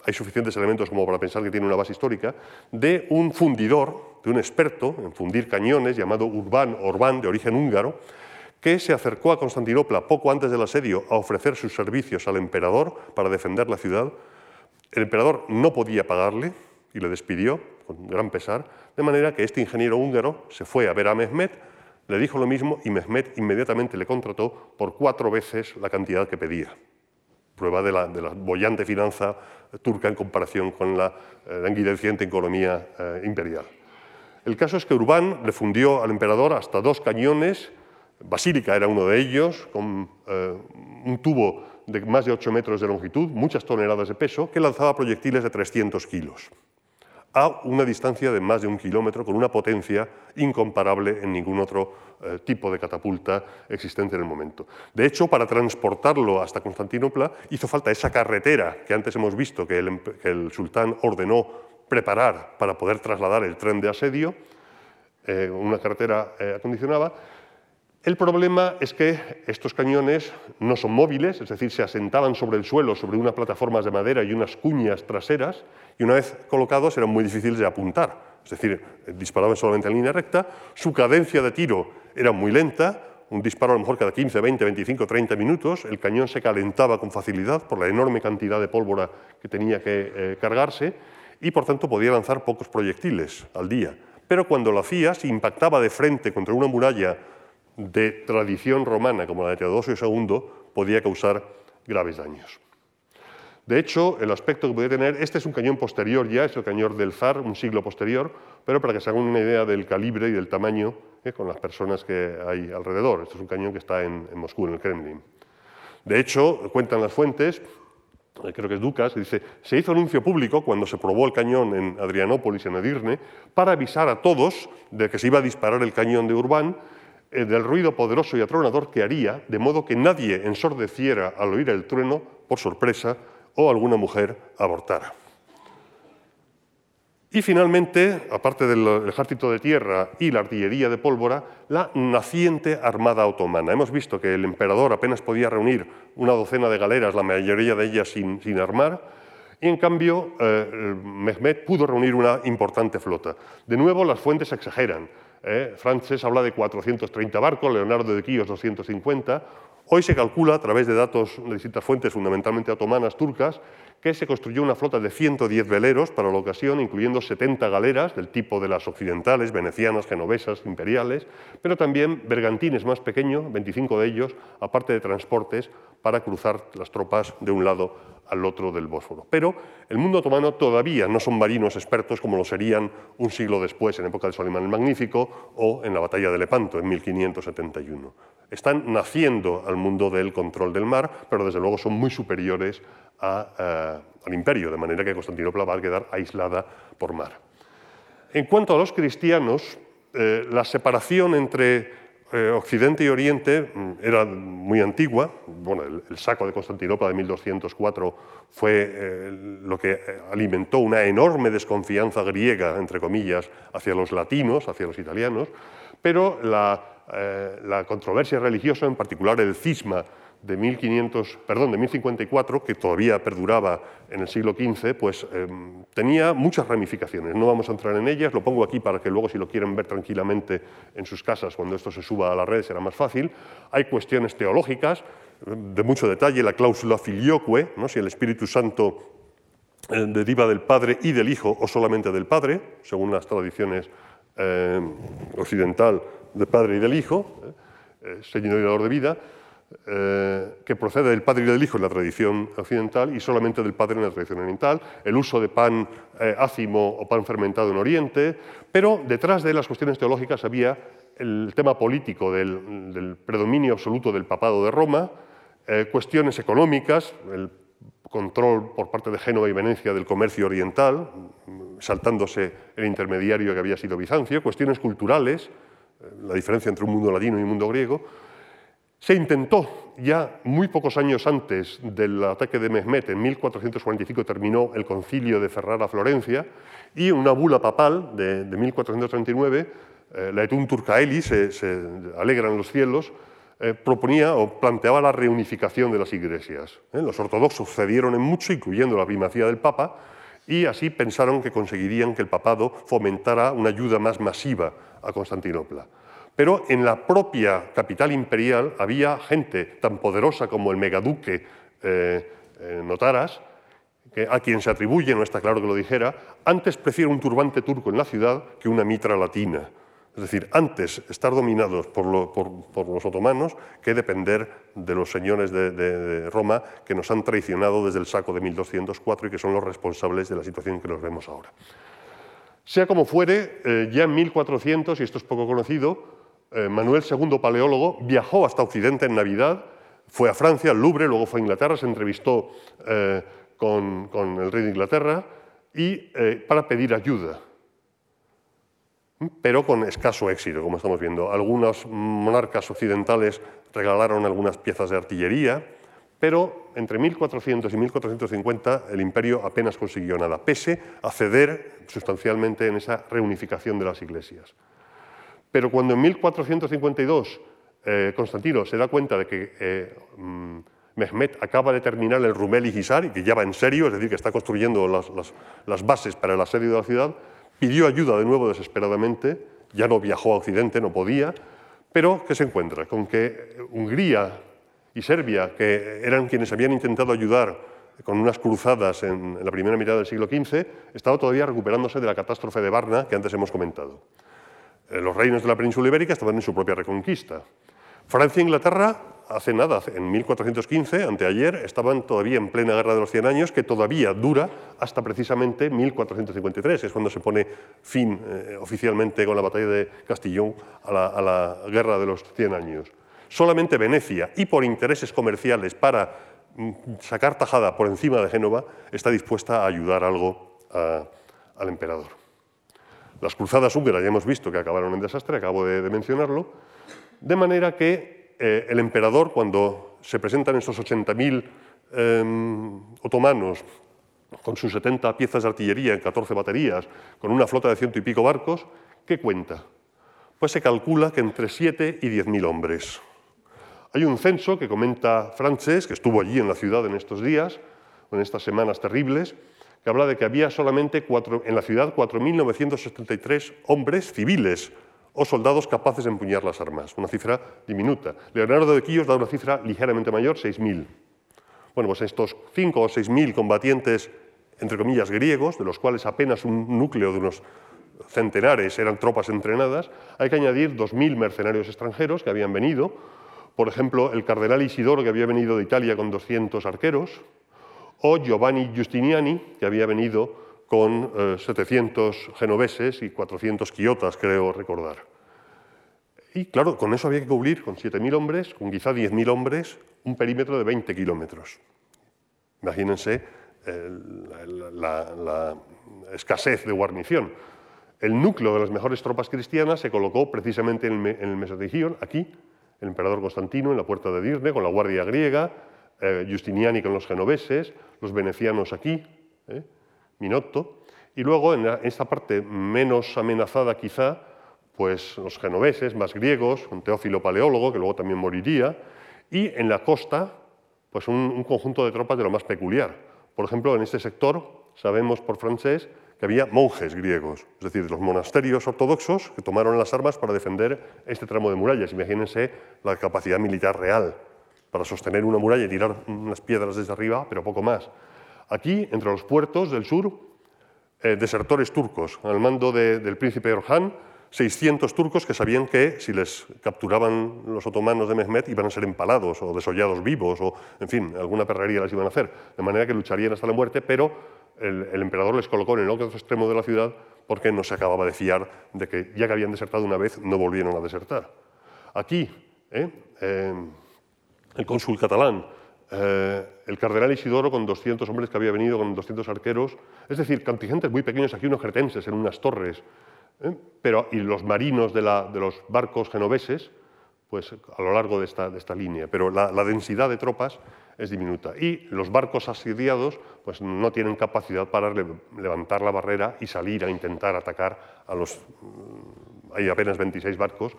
hay suficientes elementos como para pensar que tiene una base histórica, de un fundidor, de un experto en fundir cañones llamado Urban Orbán, de origen húngaro, que se acercó a Constantinopla poco antes del asedio a ofrecer sus servicios al emperador para defender la ciudad. El emperador no podía pagarle y le despidió con gran pesar, de manera que este ingeniero húngaro se fue a ver a Mehmet, le dijo lo mismo y Mehmet inmediatamente le contrató por cuatro veces la cantidad que pedía prueba de la, de bollante finanza turca en comparación con la eh, languideciente economía eh, imperial. El caso es que Urbán le fundió al emperador hasta dos cañones, Basílica era uno de ellos, con eh, un tubo de más de 8 metros de longitud, muchas toneladas de peso, que lanzaba proyectiles de 300 kilos a una distancia de más de un kilómetro, con una potencia incomparable en ningún otro eh, tipo de catapulta existente en el momento. De hecho, para transportarlo hasta Constantinopla hizo falta esa carretera que antes hemos visto que el, sultán ordenó preparar para poder trasladar el tren de asedio, eh, una carretera eh, acondicionada, el problema es que estos cañones no son móviles, es decir, se asentaban sobre el suelo, sobre unas plataformas de madera y unas cuñas traseras, y una vez colocados eran muy difíciles de apuntar, es decir, disparaban solamente en línea recta, su cadencia de tiro era muy lenta, un disparo a lo mejor cada 15, 20, 25, 30 minutos, el cañón se calentaba con facilidad por la enorme cantidad de pólvora que tenía que eh, cargarse, y por tanto podía lanzar pocos proyectiles al día. pero cuando lo hacía, si impactaba de frente contra una muralla de tradición romana como la de Teodosio II, podía causar graves daños. De hecho, el aspecto que puede tener, este es un cañón posterior ya, es el cañón del zar, un siglo posterior, pero para que se hagan una idea del calibre y del tamaño eh, con las personas que hay alrededor. Este es un cañón que está en, Moscú, en el Kremlin. De hecho, cuentan las fuentes, eh, creo que es Ducas, dice, se hizo anuncio público cuando se probó el cañón en Adrianópolis, en Edirne, para avisar a todos de que se iba a disparar el cañón de Urbán, del ruido poderoso y atronador que haría, de modo que nadie ensordeciera al oír el trueno por sorpresa o alguna mujer abortara. Y finalmente, aparte del ejército de tierra y la artillería de pólvora, la naciente armada otomana. Hemos visto que el emperador apenas podía reunir una docena de galeras, la mayoría de ellas sin, armar, y en cambio eh, Mehmed pudo reunir una importante flota. De nuevo, las fuentes exageran. ¿Eh? Frances habla de 430 barcos, Leonardo de Quíos 250, Hoy se calcula, a través de datos de distintas fuentes, fundamentalmente otomanas, turcas, que se construyó una flota de 110 veleros para la ocasión, incluyendo 70 galeras del tipo de las occidentales, venecianas, genovesas, imperiales, pero también bergantines más pequeños, 25 de ellos, aparte de transportes para cruzar las tropas de un lado al otro del Bósforo. Pero el mundo otomano todavía no son marinos expertos como lo serían un siglo después, en época de Solimán el Magnífico o en la batalla de Lepanto, en 1571 están naciendo al mundo del control del mar, pero desde luego son muy superiores eh, al imperio, de manera que Constantinopla va a quedar aislada por mar. En cuanto a los cristianos, eh, la separación entre eh, Occidente y Oriente mm, era muy antigua. Bueno, el, saco de Constantinopla de 1204 fue lo que alimentó una enorme desconfianza griega, entre comillas, hacia los latinos, hacia los italianos, pero la eh, la controversia religiosa, en particular el cisma de, 1500, perdón, de 1054, que todavía perduraba en el siglo XV, pues em, tenía muchas ramificaciones. No vamos a entrar en ellas, lo pongo aquí para que luego si lo quieren ver tranquilamente en sus casas, cuando esto se suba a la red será más fácil. Hay cuestiones teológicas de mucho detalle, la cláusula filioque, ¿no? si el Espíritu Santo eh, deriva del Padre y del Hijo o solamente del Padre, según las tradiciones eh, occidental del Padre y del Hijo, eh, Señor y Dador de vida, eh, que procede del Padre y del Hijo en la tradición occidental y solamente del Padre en la tradición oriental, el uso de pan eh, ácimo o pan fermentado en Oriente, pero detrás de las cuestiones teológicas había el tema político del, predominio absoluto del papado de Roma, cuestiones económicas, el control por parte de Génova y Venecia del comercio oriental, saltándose el intermediario que había sido Bizancio, cuestiones culturales, la diferencia entre un mundo latino y un mundo griego, se intentó ya muy pocos años antes del ataque de Mehmet, en 1445 terminó el concilio de Ferrara-Florencia, y una bula papal de, 1439, eh, la Etun Turcaeli, se, se alegra en los cielos, eh, proponía o planteaba la reunificación de las iglesias. ¿eh? Los ortodoxos cedieron en mucho, incluyendo la primacía del Papa, y así pensaron que conseguirían que el papado fomentara una ayuda más masiva a Constantinopla. Pero en la propia capital imperial había gente tan poderosa como el megaduque eh, eh, Notaras, a quien se atribuye, no está claro que lo dijera, antes prefiere un turbante turco en la ciudad que una mitra latina. Es decir, antes estar dominados por, los otomanos que depender de los señores de, Roma que nos han traicionado desde el saco de 1204 y que son los responsables de la situación que nos vemos ahora. Sea como fuere, eh, ya en 1400, y esto es poco conocido, eh, Manuel II, paleólogo, viajó hasta Occidente en Navidad, fue a Francia, al Louvre, luego fue a Inglaterra, se entrevistó eh, con, el rey de Inglaterra y, para pedir ayuda pero con escaso éxito, como estamos viendo. Algunos monarcas occidentales regalaron algunas piezas de artillería, pero entre 1400 y 1450 el imperio apenas consiguió nada, pese a ceder sustancialmente en esa reunificación de las iglesias. Pero cuando en 1452 eh, Constantino se da cuenta de que eh, mm, Mehmet acaba de terminar el Rumeli Hisar y que ya va en serio, es decir, que está construyendo las, bases para el asedio de la ciudad, pidió ayuda de nuevo desesperadamente, ya no viajó a Occidente, no podía, pero ¿qué se encuentra? Con que Hungría y Serbia, que eran quienes habían intentado ayudar con unas cruzadas en, la primera mitad del siglo XV, estaba todavía recuperándose de la catástrofe de Varna que antes hemos comentado. Eh, los reinos de la península ibérica estaban en su propia reconquista. Francia e Inglaterra, hace nada, en 1415, anteayer, estaban todavía en plena guerra de los 100 años, que todavía dura hasta precisamente 1453, es cuando se pone fin eh, oficialmente con la batalla de la, a la guerra de los 100 años. Solamente Venecia, y por intereses comerciales para mm, sacar tajada por encima de Génova, está dispuesta a ayudar algo al emperador. Las cruzadas húngaras ya hemos visto que acabaron en desastre, acabo de, mencionarlo, de manera que eh, el emperador, cuando se presentan esos 80.000 em, otomanos con sus 70 piezas de artillería en 14 baterías, con una flota de ciento y pico barcos, ¿qué cuenta? Pues se calcula que entre 7 y 10.000 hombres. Hay un censo que comenta Frances, que estuvo allí en la ciudad en estos días, en estas semanas terribles, que habla de que había solamente en la ciudad 4.973 hombres civiles o soldados capaces de empuñar las armas, una cifra diminuta. Leonardo de Quillos da una cifra ligeramente mayor, 6.000. Bueno, pues estos 5 o 6.000 combatientes, entre comillas, griegos, de los cuales apenas un núcleo de unos centenares eran tropas entrenadas, hay que añadir 2.000 mercenarios extranjeros que habían venido, por ejemplo, el cardenal Isidoro, que había venido de Italia con 200 arqueros, o Giovanni Giustiniani, que había venido con 700 eh, genoveses y 400 quiotas, creo recordar. Y claro, con eso había que cubrir, con 7.000 hombres, con quizá 10.000 hombres, un perímetro de 20 kilómetros. Imagínense la, escasez de guarnición. El núcleo de las mejores tropas cristianas se colocó precisamente en el Mesotigion, aquí, el emperador Constantino en la puerta de Dirne con la guardia griega, eh, Justiniani con los genoveses, los venecianos aquí, eh, Minotto, y luego en, esta parte menos amenazada quizá, pues los genoveses, más griegos, un Teófilo paleólogo que luego también moriría, y en la costa, pues un, un conjunto de tropas de lo más peculiar. Por ejemplo, en este sector sabemos por francés que había monjes griegos, es decir, los monasterios ortodoxos que tomaron las armas para defender este tramo de murallas. Imagínense la capacidad militar real para sostener una muralla y tirar unas piedras desde arriba, pero poco más. Aquí, entre los puertos del sur, eh, desertores turcos, al mando del príncipe Orhan, 600 turcos que sabían que si les capturaban los otomanos de Mehmet iban a ser empalados o desollados vivos o, en fin, alguna perrería les iban a hacer. De manera que lucharían hasta la muerte, pero el, el emperador les colocó en el otro extremo de la ciudad porque no se acababa de fiar de que ya que habían desertado una vez, no volvieron a desertar. Aquí, ¿eh? eh el cónsul catalán, eh, el cardenal Isidoro con 200 hombres que había venido, con 200 arqueros, es decir, contingentes muy pequeños, aquí unos cretenses en unas torres, ¿eh? pero, y los marinos de, los barcos genoveses, pues a lo largo de esta, línea, pero la, densidad de tropas es diminuta. Y los barcos asediados pues, no tienen capacidad para levantar la barrera y salir a intentar atacar a los... Hay apenas 26 barcos,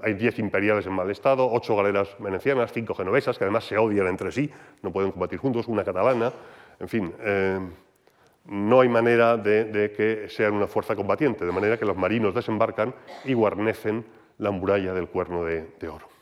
hay 10 imperiales en mal estado, 8 galeras venecianas, 5 genovesas, que además se odian entre sí, no pueden combatir juntos, una catalana, en fin, eh, no hay manera de, que sean una fuerza combatiente, de manera que los marinos desembarcan y guarnecen la muralla del cuerno de oro.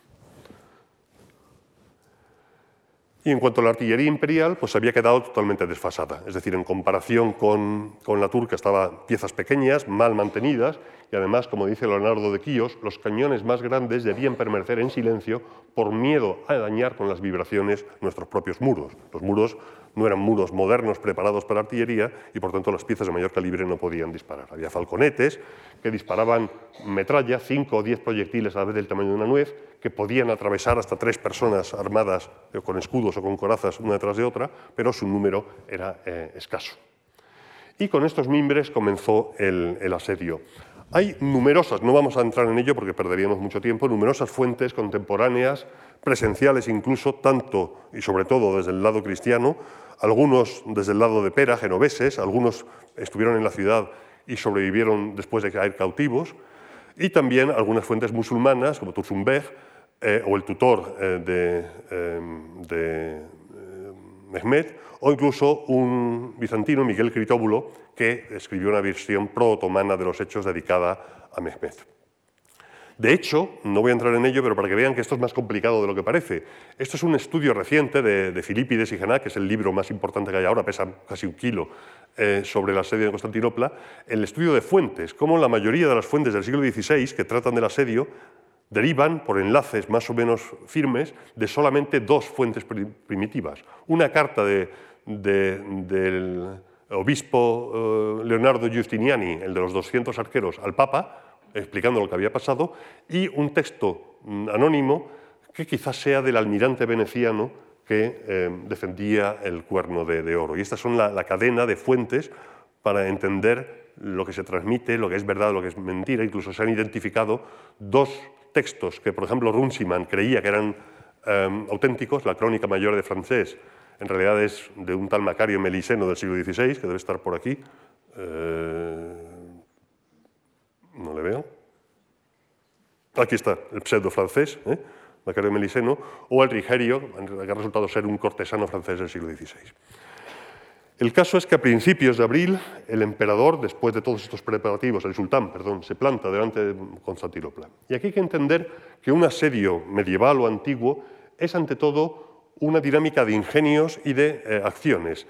Y en cuanto a la artillería imperial, pues había quedado totalmente desfasada. Es decir, en comparación con, la turca, estaba piezas pequeñas, mal mantenidas, y además, como dice Leonardo de Quíos, los cañones más grandes debían permanecer en silencio por miedo a dañar con las vibraciones nuestros propios muros. Los muros no eran muros modernos preparados para artillería y por tanto las piezas de mayor calibre no podían disparar. Había falconetes que disparaban metralla, 5 o 10 proyectiles a la vez del tamaño de una nuez, que podían atravesar hasta tres personas armadas eh, con escudos o con corazas una detrás de otra, pero su número era eh, escaso. Y con estos mimbres comenzó el, el asedio. Hay numerosas, no vamos a entrar en ello porque perderíamos mucho tiempo, numerosas fuentes contemporáneas, presenciales incluso, tanto y sobre todo desde el lado cristiano, algunos desde el lado de Pera, genoveses, algunos estuvieron en la ciudad y sobrevivieron después de caer cautivos, y también algunas fuentes musulmanas, como Tuzumbeg, eh, o el tutor eh, de, de eh, Mehmet, o incluso un bizantino, Miguel Critóbulo, que escribió una versión pro-otomana de los hechos dedicada a Mehmet. De hecho, no voy a entrar en ello, pero para que vean que esto es más complicado de lo que parece, esto es un estudio reciente de, de Filipides y Gená, que es el libro más importante que hay ahora, pesa casi un kilo, eh, sobre el asedio de Constantinopla, el estudio de fuentes, cómo la mayoría de las fuentes del siglo XVI que tratan del asedio derivan por enlaces más o menos firmes de solamente dos fuentes primitivas. Una carta del obispo eh, Leonardo Giustiniani, el de los 200 arqueros, al Papa, explicando lo que había pasado, y un texto mm, anónimo que quizás sea del almirante veneciano que eh, defendía el cuerno de, oro. Y estas son la, cadena de fuentes para entender lo que se transmite, lo que es verdad, lo que es mentira. Incluso se han identificado dos textos que, por ejemplo, Runciman creía que eran eh, auténticos. La Crónica Mayor de Francés, en realidad, es de un tal Macario Meliseno del siglo XVI, que debe estar por aquí. Eh, no le veo. Aquí está, el pseudo francés. Macario Meliseno, o el Rigerio, que ha resultado ser un cortesano francés del siglo XVI. El caso es que a principios de abril el emperador, después de todos estos preparativos, el sultán, perdón, se planta delante de Constantinopla. Y aquí hay que entender que un asedio medieval o antiguo es ante todo una dinámica de ingenios y de eh, acciones,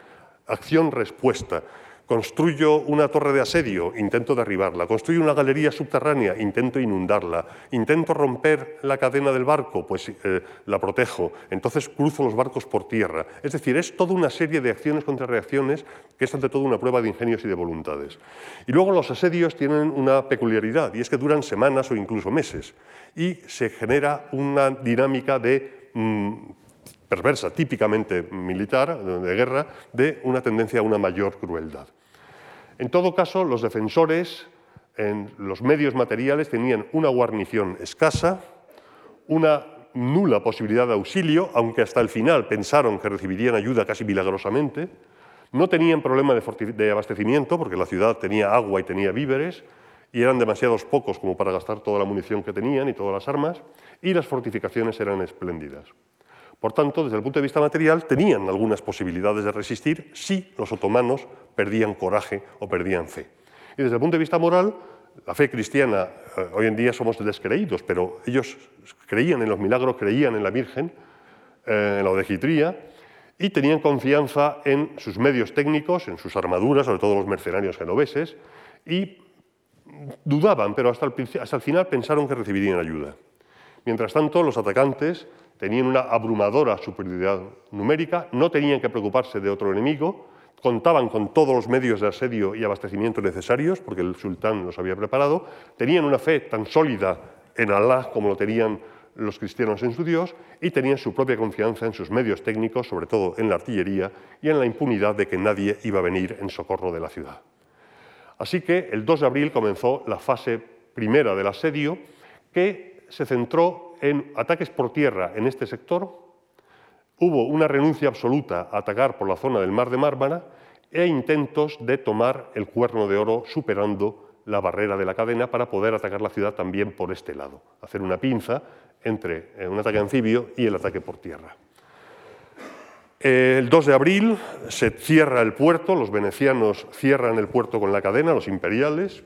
acción-respuesta. Construyo una torre de asedio, intento derribarla. Construyo una galería subterránea, intento inundarla. Intento romper la cadena del barco, pues eh, la protejo. Entonces cruzo los barcos por tierra. Es decir, es toda una serie de acciones contra reacciones que es ante todo una prueba de ingenios y de voluntades. Y luego los asedios tienen una peculiaridad y es que duran semanas o incluso meses y se genera una dinámica de mm, perversa, típicamente militar, de guerra, de una tendencia a una mayor crueldad. En todo caso, los defensores en los medios materiales tenían una guarnición escasa, una nula posibilidad de auxilio, aunque hasta el final pensaron que recibirían ayuda casi milagrosamente, no tenían problema de, abastecimiento porque la ciudad tenía agua y tenía víveres y eran demasiados pocos como para gastar toda la munición que tenían y todas las armas, y las fortificaciones eran espléndidas. Por tanto, desde el punto de vista material, tenían algunas posibilidades de resistir si los otomanos perdían coraje o perdían fe. Y desde el punto de vista moral, la fe cristiana, eh, hoy en día somos descreídos, pero ellos creían en los milagros, creían en la Virgen, eh, en la odejitría, y tenían confianza en sus medios técnicos, en sus armaduras, sobre todo los mercenarios genoveses, y dudaban, pero hasta el, hasta el final pensaron que recibirían ayuda. Mientras tanto, los atacantes tenían una abrumadora superioridad numérica, no tenían que preocuparse de otro enemigo, contaban con todos los medios de asedio y abastecimiento necesarios, porque el sultán los había preparado, tenían una fe tan sólida en Alá como lo tenían los cristianos en su Dios, y tenían su propia confianza en sus medios técnicos, sobre todo en la artillería, y en la impunidad de que nadie iba a venir en socorro de la ciudad. Así que el 2 de abril comenzó la fase primera del asedio, que se centró en ataques por tierra en este sector, hubo una renuncia absoluta a atacar por la zona del Mar de Mármara e intentos de tomar el cuerno de oro superando la barrera de la cadena para poder atacar la ciudad también por este lado, hacer una pinza entre eh, un ataque anfibio y el ataque por tierra. El 2 de abril se cierra el puerto, los venecianos cierran el puerto con la cadena, los imperiales,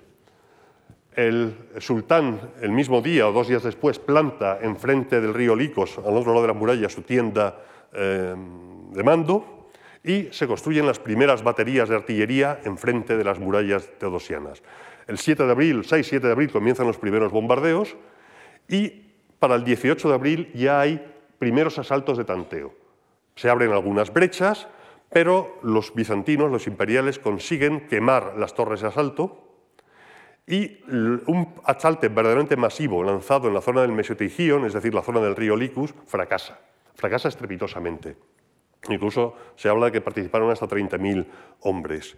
el sultán, el mismo día o dos días después, planta enfrente del río Licos, al otro lado de la muralla, su tienda eh, de mando y se construyen las primeras baterías de artillería enfrente de las murallas teodosianas. El 7 de abril, 6-7 de abril, comienzan los primeros bombardeos y para el 18 de abril ya hay primeros asaltos de tanteo. Se abren algunas brechas, pero los bizantinos, los imperiales, consiguen quemar las torres de asalto y un asalto verdaderamente masivo lanzado en la zona del Mesotigion, es decir, la zona del río Licus, fracasa. Fracasa estrepitosamente. Incluso se habla de que participaron hasta 30.000 hombres.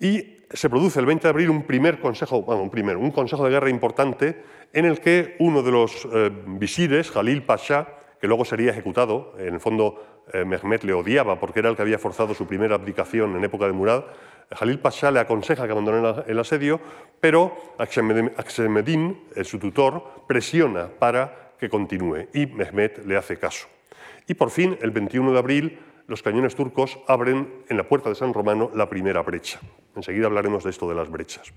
Y se produce el 20 de abril un primer consejo, bueno, un primer, un consejo de guerra importante en el que uno de los eh, visires, Jalil Pasha, que luego sería ejecutado, en el fondo eh, le odiaba porque era el que había forzado su primera abdicación en época de Murad, Jalil Pasha le aconseja que abandone el asedio, pero Aksemedin, su tutor, presiona para que continúe y Mehmet le hace caso. Y por fin, el 21 de abril, los cañones turcos abren en la puerta de San Romano la primera brecha. Enseguida hablaremos de esto de las brechas.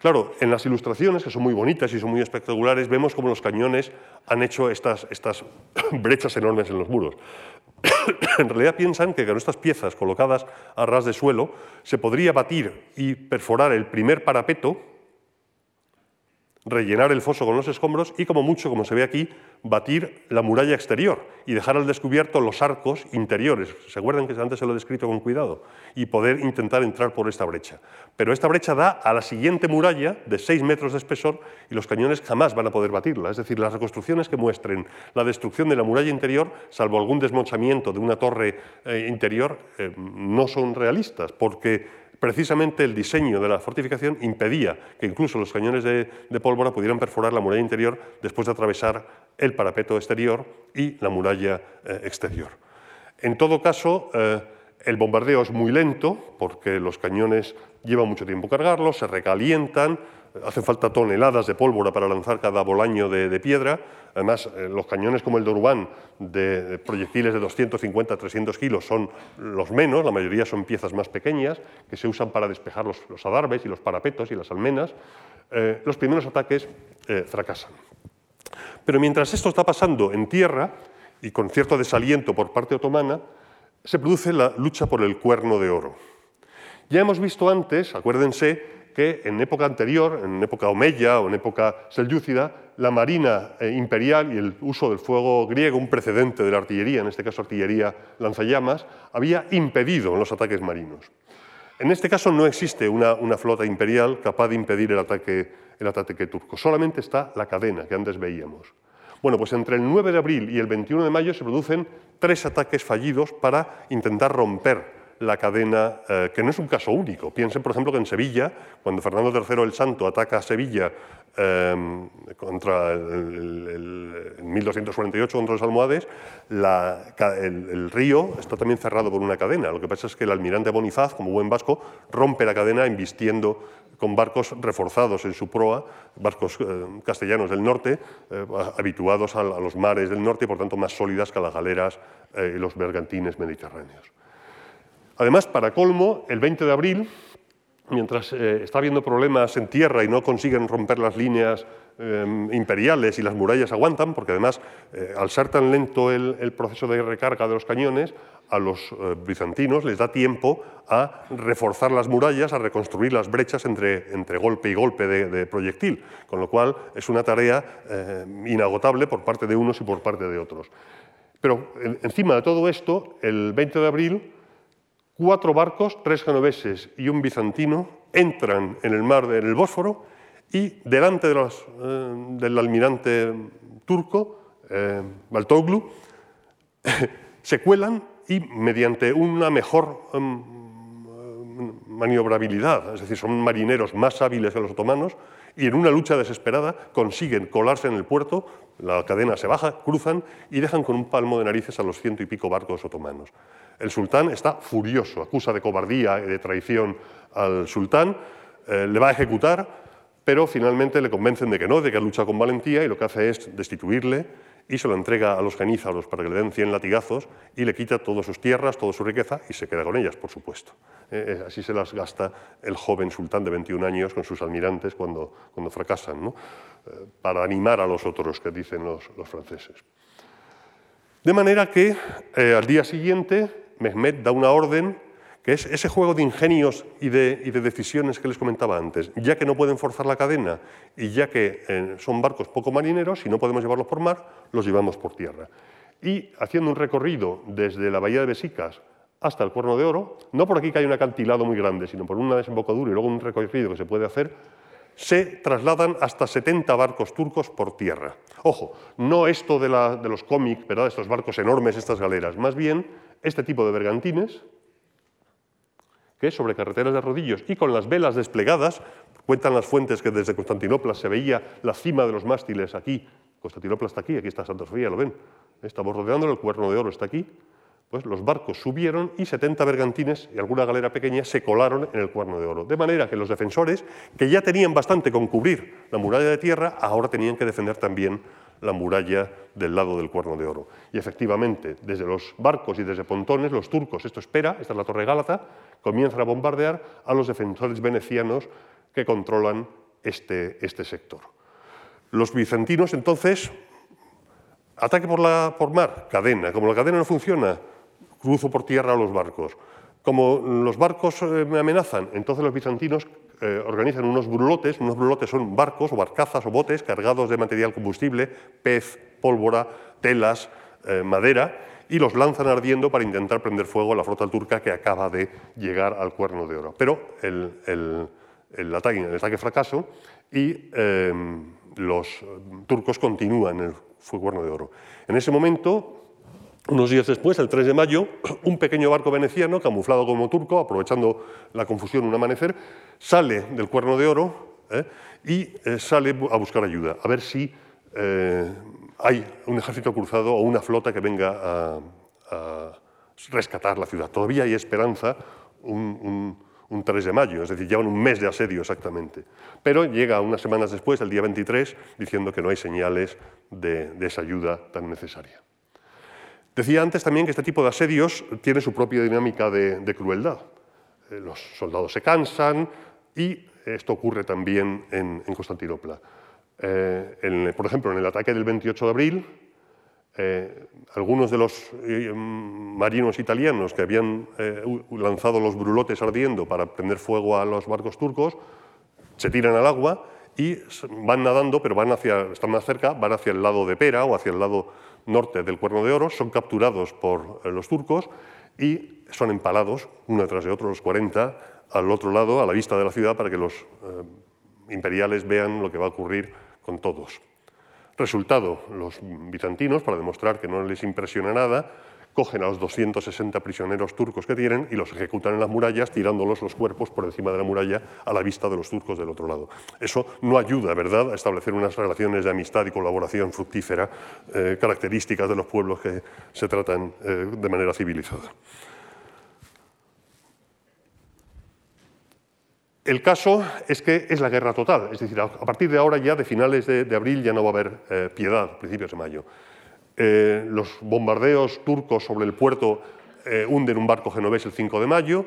Claro, en las ilustraciones, que son muy bonitas y son muy espectaculares, vemos cómo los cañones han hecho estas, estas brechas enormes en los muros. en realidad piensan que con estas piezas colocadas a ras de suelo se podría batir y perforar el primer parapeto rellenar el foso con los escombros y, como mucho, como se ve aquí, batir la muralla exterior y dejar al descubierto los arcos interiores. ¿Se acuerdan que antes se lo he descrito con cuidado? Y poder intentar entrar por esta brecha. Pero esta brecha da a la siguiente muralla de 6 metros de espesor y los cañones jamás van a poder batirla. Es decir, las reconstrucciones que muestren la destrucción de la muralla interior, salvo algún desmochamiento de una torre eh, interior, eh, no son realistas, porque precisamente el diseño de la fortificación impedía que incluso los cañones de, pólvora pudieran perforar la muralla interior después de atravesar el parapeto exterior y la muralla eh, exterior. En todo caso, eh, el bombardeo es muy lento porque los cañones llevan mucho tiempo cargarlos, se recalientan, hacen falta toneladas de pólvora para lanzar cada bolaño de, piedra. Además, eh, los cañones como el de Urbán, de, proyectiles de 250 300 kilos, son los menos, la mayoría son piezas más pequeñas, que se usan para despejar los, los adarves y los parapetos y las almenas. Eh, los primeros ataques eh, fracasan. Pero mientras esto está pasando en tierra, y con cierto desaliento por parte otomana, se produce la lucha por el cuerno de oro. Ya hemos visto antes, acuérdense, que en época anterior, en época omeya o en época selyúcida, la marina eh, imperial y el uso del fuego griego, un precedente de la artillería, en este caso artillería lanzallamas, había impedido los ataques marinos. En este caso no existe una, flota imperial capaz de impedir el ataque, el ataque turco, solamente está la cadena que antes veíamos. Bueno, pues entre el 9 de abril y el 21 de mayo se producen tres ataques fallidos para intentar romper la cadena, eh, que no es un caso único. Piensen, por ejemplo, que en Sevilla, cuando Fernando III el Santo ataca a Sevilla em, contra el, en 1248 contra los almohades, el, río está también cerrado por una cadena. Lo que pasa es que el almirante Bonifaz, como buen vasco, rompe la cadena invistiendo con barcos reforzados en su proa, barcos eh, castellanos del norte, eh, habituados a, los mares del norte y por tanto más sólidas que las galeras y los bergantines mediterráneos. Además, para colmo, el 20 de abril, mientras eh, está habiendo problemas en tierra y no consiguen romper las líneas em, imperiales y las murallas aguantan, porque además, eh, al ser tan lento el, proceso de recarga de los cañones, a los eh, bizantinos les da tiempo a reforzar las murallas, a reconstruir las brechas entre, golpe y golpe de, proyectil, con lo cual es una tarea inagotable por parte de unos y por parte de otros. Pero encima de todo esto, el 20 de abril, cuatro barcos, tres genoveses y un bizantino, entran en el mar del Bósforo y delante eh, del almirante turco, eh, Baltoglu, se cuelan y mediante una mejor em, maniobrabilidad, es decir, son marineros más hábiles que los otomanos, y en una lucha desesperada consiguen colarse en el puerto, la cadena se baja, cruzan y dejan con un palmo de narices a los ciento y pico barcos otomanos. El sultán está furioso, acusa de cobardía y de traición al sultán, eh, le va a ejecutar, pero finalmente le convencen de que no, de que ha luchado con valentía y lo que hace es destituirle y se lo entrega a los genízaros para que le den 100 latigazos y le quita todas sus tierras, toda su riqueza y se queda con ellas, por supuesto. Eh, eh, así se las gasta el joven sultán de 21 años con sus almirantes cuando, cuando fracasan, para animar a los otros que dicen los, los franceses. De manera que al día siguiente Mehmet da una orden que es ese juego de ingenios y de, decisiones que les comentaba antes. Ya que no pueden forzar la cadena y ya que eh, son barcos poco marineros, si no podemos llevarlos por mar, los llevamos por tierra. Y haciendo un recorrido desde la bahía de Besicas hasta el Cuerno de Oro, no por aquí que hay un acantilado muy grande, sino por una desembocadura y luego un recorrido que se puede hacer, se trasladan hasta 70 barcos turcos por tierra. Ojo, no esto de, de los cómics, ¿verdad? estos barcos enormes, estas galeras, más bien este tipo de bergantines, que sobre carreteras de rodillos y con las velas desplegadas, cuentan las fuentes que desde Constantinopla se veía la cima de los mástiles aquí, Constantinopla está aquí, aquí está Santa Sofía, lo ven, estamos rodeándolo, el cuerno de oro está aquí, pues los barcos subieron y 70 bergantines y alguna galera pequeña se colaron en el cuerno de oro. De manera que los defensores, que ya tenían bastante con cubrir la muralla de tierra, ahora tenían que defender también la muralla del lado del Cuerno de Oro. Y efectivamente, desde los barcos y desde pontones, los turcos, esto espera, esta es la Torre Gálata, comienzan a bombardear a los defensores venecianos que controlan este, este sector. Los bizantinos entonces, ataque por, la, por mar, cadena. Como la cadena no funciona, cruzo por tierra a los barcos. Como los barcos eh, me amenazan, entonces los bizantinos eh, organizan unos brulotes. Unos brulotes son barcos o barcazas o botes cargados de material combustible, pez, pólvora, telas, eh, madera, y los lanzan ardiendo para intentar prender fuego a la flota turca que acaba de llegar al Cuerno de Oro. Pero el, ataque, el fracaso y los turcos continúan el Cuerno de Oro. En ese momento, unos días después, el 3 de mayo, un pequeño barco veneciano, camuflado como turco, aprovechando la confusión un amanecer, sale del Cuerno de Oro ¿eh? y eh, sale a buscar ayuda, a ver si eh, hay un ejército cruzado o una flota que venga a, rescatar la ciudad. Todavía hay esperanza, un, 3 de mayo, es decir, llevan un mes de asedio exactamente. Pero llega unas semanas después, el día 23, diciendo que no hay señales de esa ayuda tan necesaria. Decía antes también que este tipo de asedios tiene su propia dinámica de, crueldad. Eh, los soldados se cansan y esto ocurre también en, Constantinopla. Eh, por ejemplo, en el ataque del 28 de abril, eh, algunos de los marinos italianos que habían lanzado los brulotes ardiendo para prender fuego a los barcos turcos se tiran al agua y van nadando, pero van hacia, están más cerca, van hacia el lado de Pera o hacia el lado norte del Cuerno de Oro, son capturados por eh, los turcos y son empalados, uno tras de otro, los 40, al otro lado, a la vista de la ciudad, para que los eh, imperiales vean lo que va a ocurrir con todos. Resultado, los bizantinos, para demostrar que no les impresiona nada, cogen a los 260 prisioneros turcos que tienen y los ejecutan en las murallas, tirándolos los cuerpos por encima de la muralla a la vista de los turcos del otro lado. Eso no ayuda, ¿verdad?, a establecer unas relaciones de amistad y colaboración fructífera, eh, características de los pueblos que se tratan eh, de manera civilizada. El caso es que es la guerra total, es decir, a partir de ahora ya, de finales de, abril, ya no va a haber eh, piedad, principios de mayo. Eh, los bombardeos turcos sobre el puerto eh, hunden un barco genovés el 5 de mayo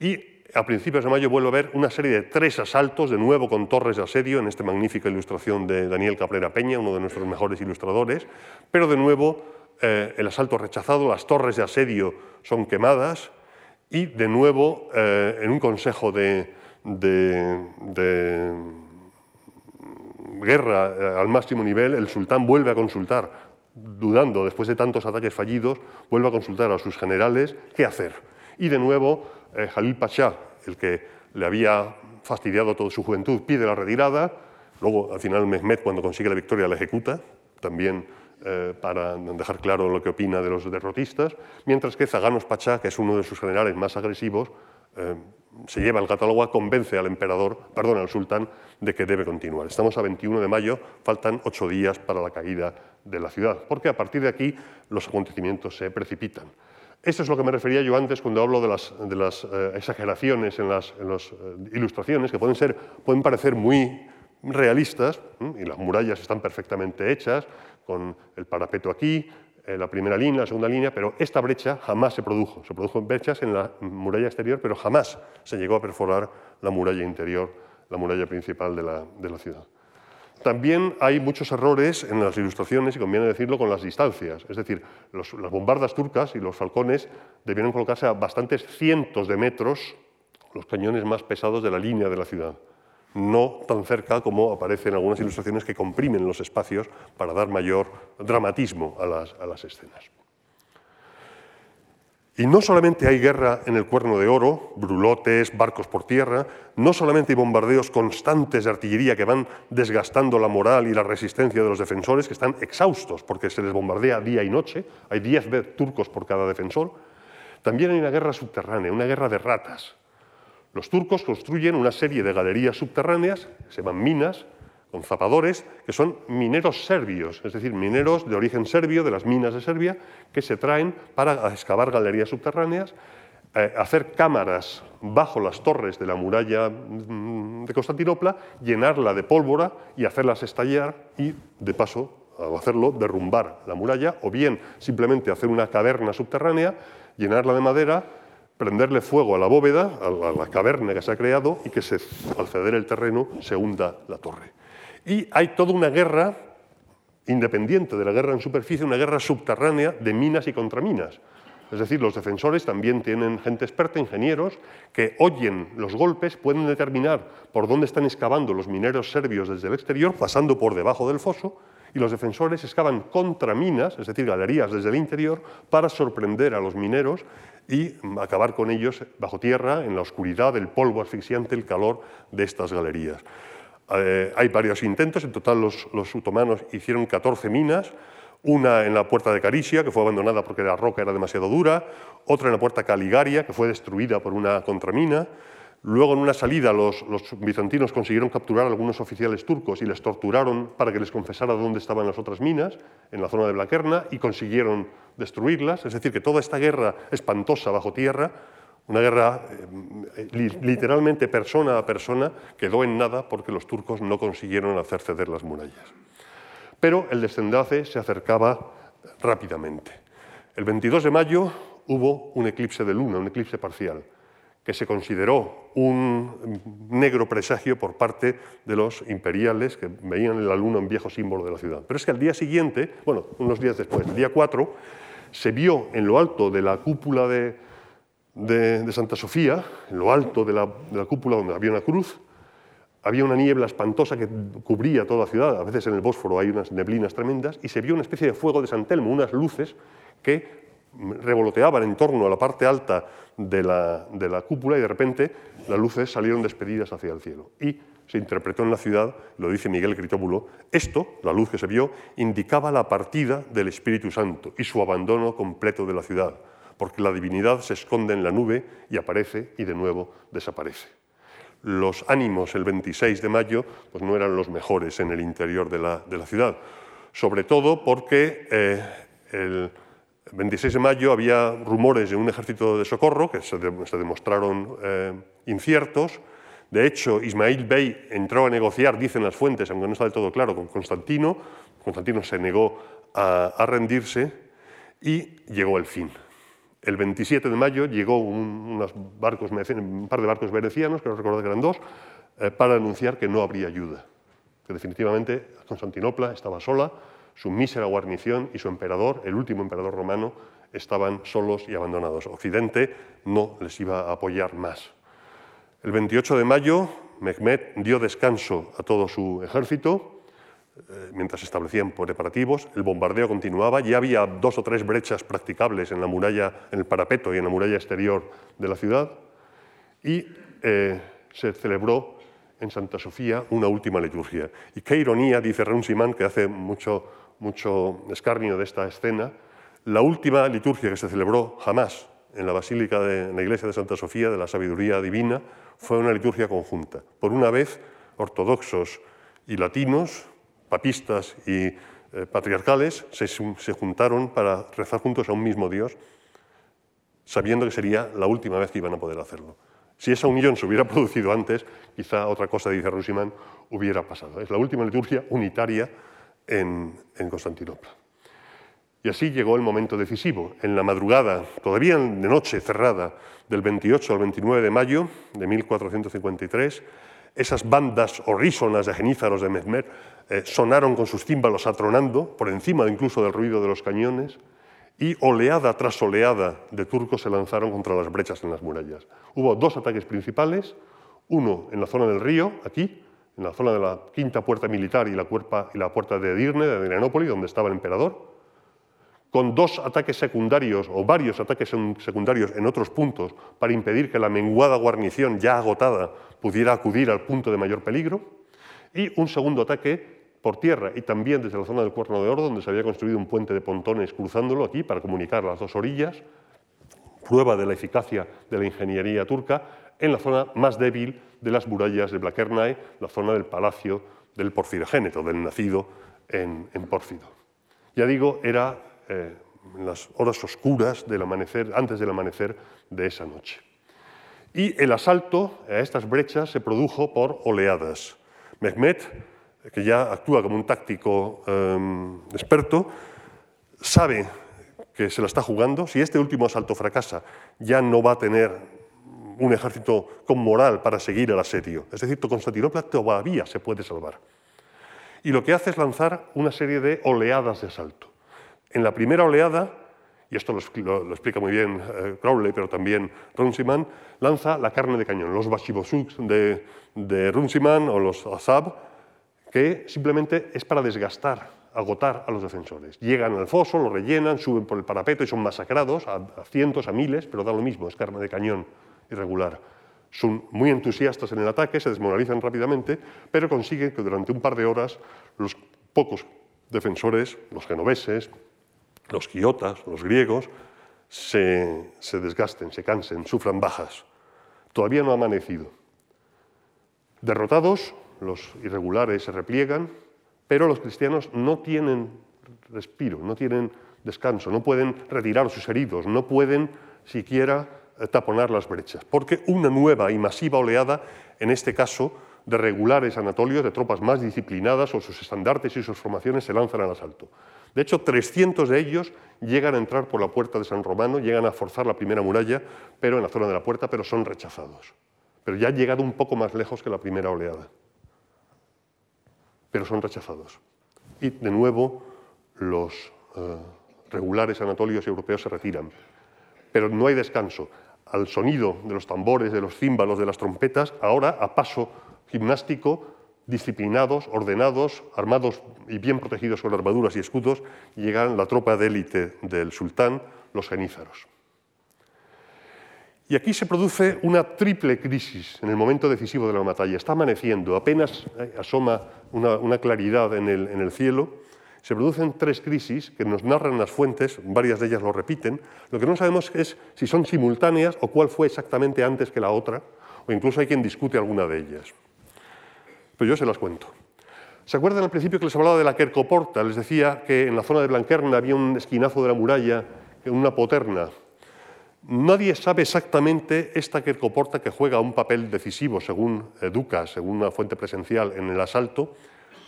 y a principios de mayo vuelve a haber una serie de tres asaltos, de nuevo con torres de asedio, en esta magnífica ilustración de Daniel Cabrera Peña, uno de nuestros mejores ilustradores, pero de nuevo el asalto rechazado, las torres de asedio son quemadas y de nuevo en un consejo de guerra al máximo nivel, el sultán vuelve a consultar dudando después de tantos ataques fallidos, vuelve a consultar a sus generales qué hacer. Y de nuevo, eh, Jalil Pasha, el que le había fastidiado toda su juventud, pide la retirada. Luego, al final, Mehmet, cuando consigue la victoria, la ejecuta, también eh, para dejar claro lo que opina de los derrotistas. Mientras que Zaganos Pachá, que es uno de sus generales más agresivos, eh, se lleva el catálogo, convence al emperador, perdón, al sultán, de que debe continuar. Estamos a 21 de mayo, faltan ocho días para la caída de la ciudad, porque a partir de aquí los acontecimientos se precipitan. Esto es lo que me refería yo antes cuando hablo de las, eh, exageraciones en las, eh, ilustraciones, que pueden, ser, pueden parecer muy realistas, y las murallas están perfectamente hechas, con el parapeto aquí, la primera línea, la segunda línea, pero esta brecha jamás se produjo. Se produjo brechas en la muralla exterior, pero jamás se llegó a perforar la muralla interior, la muralla principal de la, ciudad. También hay muchos errores en las ilustraciones, y conviene decirlo, con las distancias. Es decir, las bombardas turcas y los falcones debieron colocarse a bastantes cientos de metros, los cañones más pesados de la línea de la ciudad no tan cerca como aparece en algunas ilustraciones que comprimen los espacios para dar mayor dramatismo a las, escenas. Y no solamente hay guerra en el Cuerno de Oro, brulotes, barcos por tierra, no solamente hay bombardeos constantes de artillería que van desgastando la moral y la resistencia de los defensores, que están exhaustos porque se les bombardea día y noche, hay 10 turcos por cada defensor, también hay una guerra subterránea, una guerra de ratas, los turcos construyen una serie de galerías subterráneas, se llaman minas, con zapadores, que son mineros serbios, es decir, mineros de origen serbio, de las minas de Serbia, que se traen para excavar galerías subterráneas, eh, hacer cámaras bajo las torres de la muralla mm, de Constantinopla, llenarla de pólvora y hacerlas estallar y, de paso, al hacerlo, derrumbar la muralla, o bien simplemente hacer una caverna subterránea, llenarla de madera, prenderle fuego a la bóveda, a la, caverna que se ha creado, y que se, al ceder el terreno se hunda la torre. Y hay toda una guerra independiente de la guerra en superficie, una guerra subterránea de minas y contraminas. Es decir, los defensores también tienen gente experta, ingenieros, que oyen los golpes, pueden determinar por dónde están excavando los mineros serbios desde el exterior, pasando por debajo del foso, y los defensores excavan contraminas, es decir, galerías desde el interior, para sorprender a los mineros y acabar con ellos bajo tierra, en la oscuridad, el polvo asfixiante, el calor de estas galerías. Eh, hay varios intentos, en total los, otomanos hicieron 14 minas, una en la puerta de Carisia, que fue abandonada porque la roca era demasiado dura, otra en la puerta Caligaria, que fue destruida por una contramina, Luego, en una salida, los, bizantinos consiguieron capturar a algunos oficiales turcos y les torturaron para que les confesara dónde estaban las otras minas, en la zona de Blaquerna, y consiguieron destruirlas. Es decir, que toda esta guerra espantosa bajo tierra, una guerra eh, literalmente persona a persona, quedó en nada porque los turcos no consiguieron hacer ceder las murallas. Pero el desenlace se acercaba rápidamente. El 22 de mayo hubo un eclipse de luna, un eclipse parcial que se consideró un negro presagio por parte de los imperiales que veían en la luna un viejo símbolo de la ciudad. Pero es que al día siguiente, bueno, unos días después, el día 4, se vio en lo alto de la cúpula de, Santa Sofía, en lo alto de la, de la cúpula donde había una cruz, había una niebla espantosa que cubría toda la ciudad, a veces en el Bósforo hay unas neblinas tremendas, y se vio una especie de fuego de San Telmo, unas luces que revoloteaban en torno a la parte alta de la, de la, cúpula y de repente las luces salieron despedidas hacia el cielo. Y se interpretó en la ciudad, lo dice Miguel Critóbulo, esto, la luz que se vio, indicaba la partida del Espíritu Santo y su abandono completo de la ciudad, porque la divinidad se esconde en la nube y aparece y de nuevo desaparece. Los ánimos el 26 de mayo pues no eran los mejores en el interior de la, de la ciudad, sobre todo porque eh, el, el 26 de mayo había rumores de un ejército de socorro que se, demostraron eh, inciertos. De hecho, Ismail Bey entró a negociar, dicen las fuentes, aunque no está del todo claro, con Constantino. Constantino se negó a, rendirse y llegó el fin. El 27 de mayo llegó un, unos barcos, un par de barcos venecianos, que no recuerdo que eran dos, eh, para anunciar que no habría ayuda, que definitivamente Constantinopla estaba sola su mísera guarnición y su emperador, el último emperador romano, estaban solos y abandonados. Occidente no les iba a apoyar más. El 28 de mayo, Mehmed dio descanso a todo su ejército eh, mientras establecían preparativos. El bombardeo continuaba. Ya había dos o tres brechas practicables en la muralla, en el parapeto y en la muralla exterior de la ciudad. Y eh, se celebró en Santa Sofía una última liturgia. Y qué ironía, dice Simán, que hace mucho mucho escarnio de esta escena, la última liturgia que se celebró jamás en la Basílica de la Iglesia de Santa Sofía de la Sabiduría Divina fue una liturgia conjunta. Por una vez, ortodoxos y latinos, papistas y eh, patriarcales, se, se juntaron para rezar juntos a un mismo Dios, sabiendo que sería la última vez que iban a poder hacerlo. Si esa unión se hubiera producido antes, quizá otra cosa, dice Rusiman, hubiera pasado. Es la última liturgia unitaria en, Constantinopla. Y así llegó el momento decisivo. En la madrugada, todavía de noche cerrada, del 28 al 29 de mayo de 1453, esas bandas horrísonas de genízaros de Mehmed eh, sonaron con sus címbalos atronando, por encima incluso del ruido de los cañones, y oleada tras oleada de turcos se lanzaron contra las brechas en las murallas. Hubo dos ataques principales, uno en la zona del río, aquí, en la zona de la quinta puerta militar y la, puerta de Edirne, de Adrianópolis, donde estaba el emperador, con dos ataques secundarios o varios ataques secundarios en otros puntos para impedir que la menguada guarnición ya agotada pudiera acudir al punto de mayor peligro, y un segundo ataque por tierra y también desde la zona del Cuerno de Oro, donde se había construido un puente de pontones cruzándolo aquí para comunicar las dos orillas, prueba de la eficacia de la ingeniería turca, en la zona más débil de las murallas de Blaquernae, la zona del palacio del porfirogéneto, del nacido en, en Pórfido. Ya digo, era eh, en las horas oscuras del amanecer, antes del amanecer de esa noche. Y el asalto a estas brechas se produjo por oleadas. Mehmet, que ya actúa como un táctico em, experto, sabe que se la está jugando. Si este último asalto fracasa, ya no va a tener un ejército con moral para seguir el asedio. Es decir, Constantinopla todavía se puede salvar. Y lo que hace es lanzar una serie de oleadas de asalto. En la primera oleada, y esto lo, explica muy bien eh, Crowley, pero también Runciman, lanza la carne de cañón, los bashibosuks de, de Runciman o los Azab, que simplemente es para desgastar, agotar a los defensores. Llegan al foso, lo rellenan, suben por el parapeto y son masacrados a cientos, a miles, pero da lo mismo, es carne de cañón irregular. Son muy entusiastas en el ataque, se desmoralizan rápidamente, pero consiguen que durante un par de horas los pocos defensores, los genoveses, los quiotas, los griegos, se, se desgasten, se cansen, sufran bajas. Todavía no ha amanecido. Derrotados, los irregulares se repliegan, pero los cristianos no tienen respiro, no tienen descanso, no pueden retirar sus heridos, no pueden siquiera taponar las brechas, porque una nueva y masiva oleada, en este caso de regulares anatolios, de tropas más disciplinadas o sus estandartes y sus formaciones se lanzan al asalto. De hecho, 300 de ellos llegan a entrar por la puerta de San Romano, llegan a forzar la primera muralla, pero en la zona de la puerta, pero son rechazados. Pero ya han llegado un poco más lejos que la primera oleada. Pero son rechazados. Y de nuevo los eh, regulares anatolios europeos se retiran. Pero no hay descanso. Al sonido de los tambores, de los címbalos, de las trompetas, ahora a paso gimnástico disciplinados, ordenados, armados y bien protegidos con armaduras y escudos, llegan la tropa de élite del sultán, los genízaros. Y aquí se produce una triple crisis en el momento decisivo de la batalla. Está amaneciendo, apenas eh, asoma una, claridad en el, en el cielo. Se producen tres crisis que nos narran las fuentes, varias de ellas lo repiten. Lo que no sabemos es si son simultáneas o cuál fue exactamente antes que la otra, o incluso hay quien discute alguna de ellas yo se las cuento. ¿Se acuerdan al principio que les hablaba de la Quercoporta? Les decía que en la zona de Blanquerna había un esquinazo de la muralla, una poterna. Nadie sabe exactamente esta Quercoporta que juega un papel decisivo, según Ducas, según una fuente presencial en el asalto,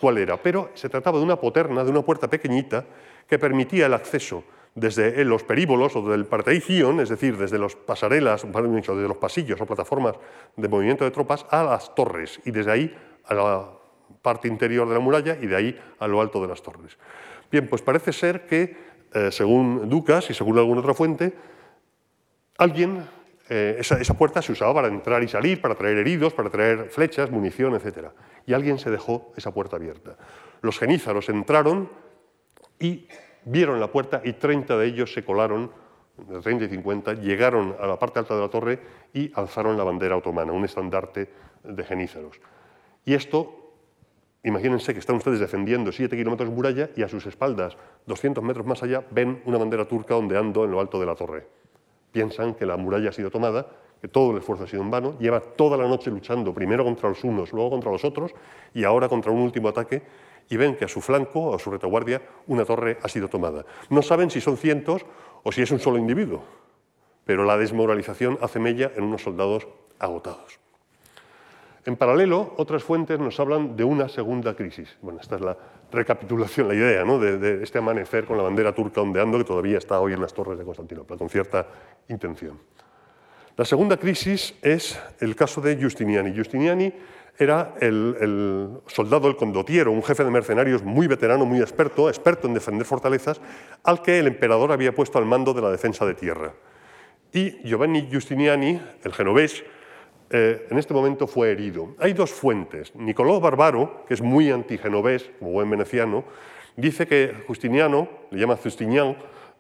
cuál era. Pero se trataba de una poterna, de una puerta pequeñita, que permitía el acceso desde los períbolos o del parteigion, es decir, desde las pasarelas, desde los pasillos o plataformas de movimiento de tropas, a las torres y desde ahí a la parte interior de la muralla y de ahí a lo alto de las torres. Bien, pues parece ser que, eh, según Ducas y según alguna otra fuente, alguien, eh, esa, puerta se usaba para entrar y salir, para traer heridos, para traer flechas, munición, etc. Y alguien se dejó esa puerta abierta. Los genízaros entraron y vieron la puerta y 30 de ellos se colaron, de 30 y 50, llegaron a la parte alta de la torre y alzaron la bandera otomana, un estandarte de genízaros. Y esto, imagínense que están ustedes defendiendo 7 kilómetros de muralla y a sus espaldas, 200 metros más allá, ven una bandera turca ondeando en lo alto de la torre. Piensan que la muralla ha sido tomada, que todo el esfuerzo ha sido en vano, lleva toda la noche luchando, primero contra los unos, luego contra los otros, y ahora contra un último ataque, y ven que a su flanco, a su retaguardia, una torre ha sido tomada. No saben si son cientos o si es un solo individuo, pero la desmoralización hace mella en unos soldados agotados. En paralelo, otras fuentes nos hablan de una segunda crisis. Bueno, esta es la recapitulación, la idea ¿no? de, este amanecer con la bandera turca ondeando que todavía está hoy en las torres de Constantinopla, con cierta intención. La segunda crisis es el caso de Justiniani. Justiniani era el, el, soldado, el condotiero, un jefe de mercenarios muy veterano, muy experto, experto en defender fortalezas, al que el emperador había puesto al mando de la defensa de tierra. Y Giovanni Justiniani, el genovés, eh, en este momento fue herido. Hay dos fuentes. Nicolò Barbaro, que es muy antigenovés, como buen veneciano, dice que Justiniano, le llama Justinian,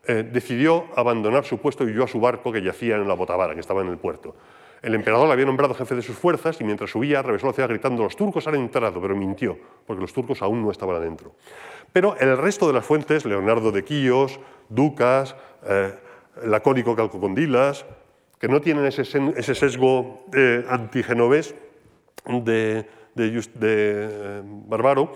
eh, decidió abandonar su puesto y huyó a su barco que yacía en la Botavara, que estaba en el puerto. El emperador le había nombrado jefe de sus fuerzas y mientras subía revesó la ciudad gritando los turcos han entrado, pero mintió, porque los turcos aún no estaban adentro. Pero el resto de las fuentes, Leonardo de Quíos, Ducas, eh, Lacónico Calcocondilas, que no tienen ese, sesgo eh, antigenovés de, de, eh, Barbaro,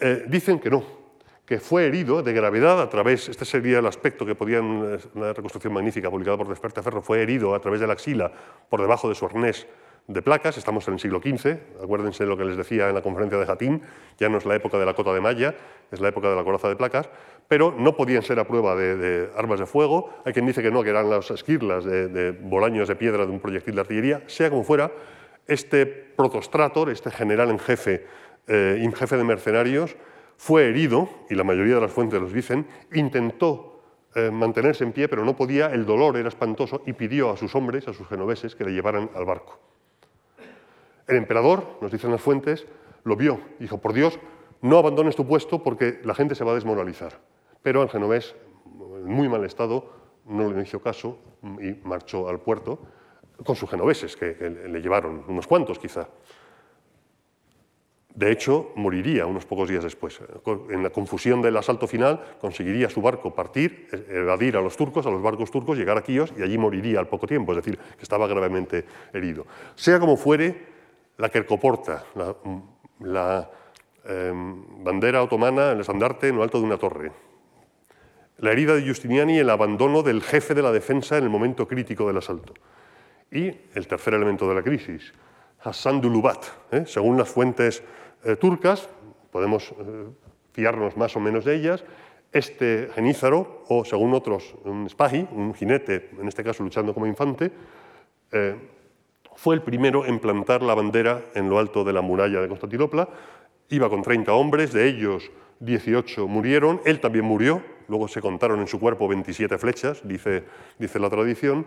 eh, dicen que no, que fue herido de gravedad a través, este sería el aspecto que podía en una reconstrucción magnífica publicada por Despertaferro, fue herido a través de la axila por debajo de su arnés de placas, estamos en el siglo XV, acuérdense de lo que les decía en la conferencia de Jatín, ya no es la época de la cota de malla, es la época de la coraza de placas, pero no podían ser a prueba de, armas de fuego, hay quien dice que no, que eran las esquirlas de, de bolaños de piedra de un proyectil de artillería, sea como fuera, este protostrator, este general en jefe, eh, jefe de mercenarios, fue herido, y la mayoría de las fuentes los dicen, intentó eh, mantenerse en pie, pero no podía, el dolor era espantoso, y pidió a sus hombres, a sus genoveses, que le llevaran al barco. El emperador, nos dicen las fuentes, lo vio, dijo, por Dios, no abandones tu puesto porque la gente se va a desmoralizar. Pero el genovés, en muy mal estado, no le hizo caso y marchó al puerto con sus genoveses, que, le llevaron unos cuantos quizá. De hecho, moriría unos pocos días después. En la confusión del asalto final, conseguiría su barco partir, evadir a los turcos, a los barcos turcos, llegar a Quíos y allí moriría al poco tiempo, es decir, que estaba gravemente herido. Sea como fuere, la Kerkoporta, la, la em, bandera otomana, el estandarte en lo alto de una torre, la herida de Justiniani y el abandono del jefe de la defensa en el momento crítico del asalto. Y el tercer elemento de la crisis, Hassan Dulubat. ¿eh? Según las fuentes eh, turcas, podemos eh, fiarnos más o menos de ellas, este genízaro, o según otros, un spahi, un jinete, en este caso luchando como infante, fue el primero en plantar la bandera en lo alto de la muralla de Constantinopla. Iba con 30 hombres, de ellos 18 murieron, él también murió, luego se contaron en su cuerpo 27 flechas, dice, dice la tradición,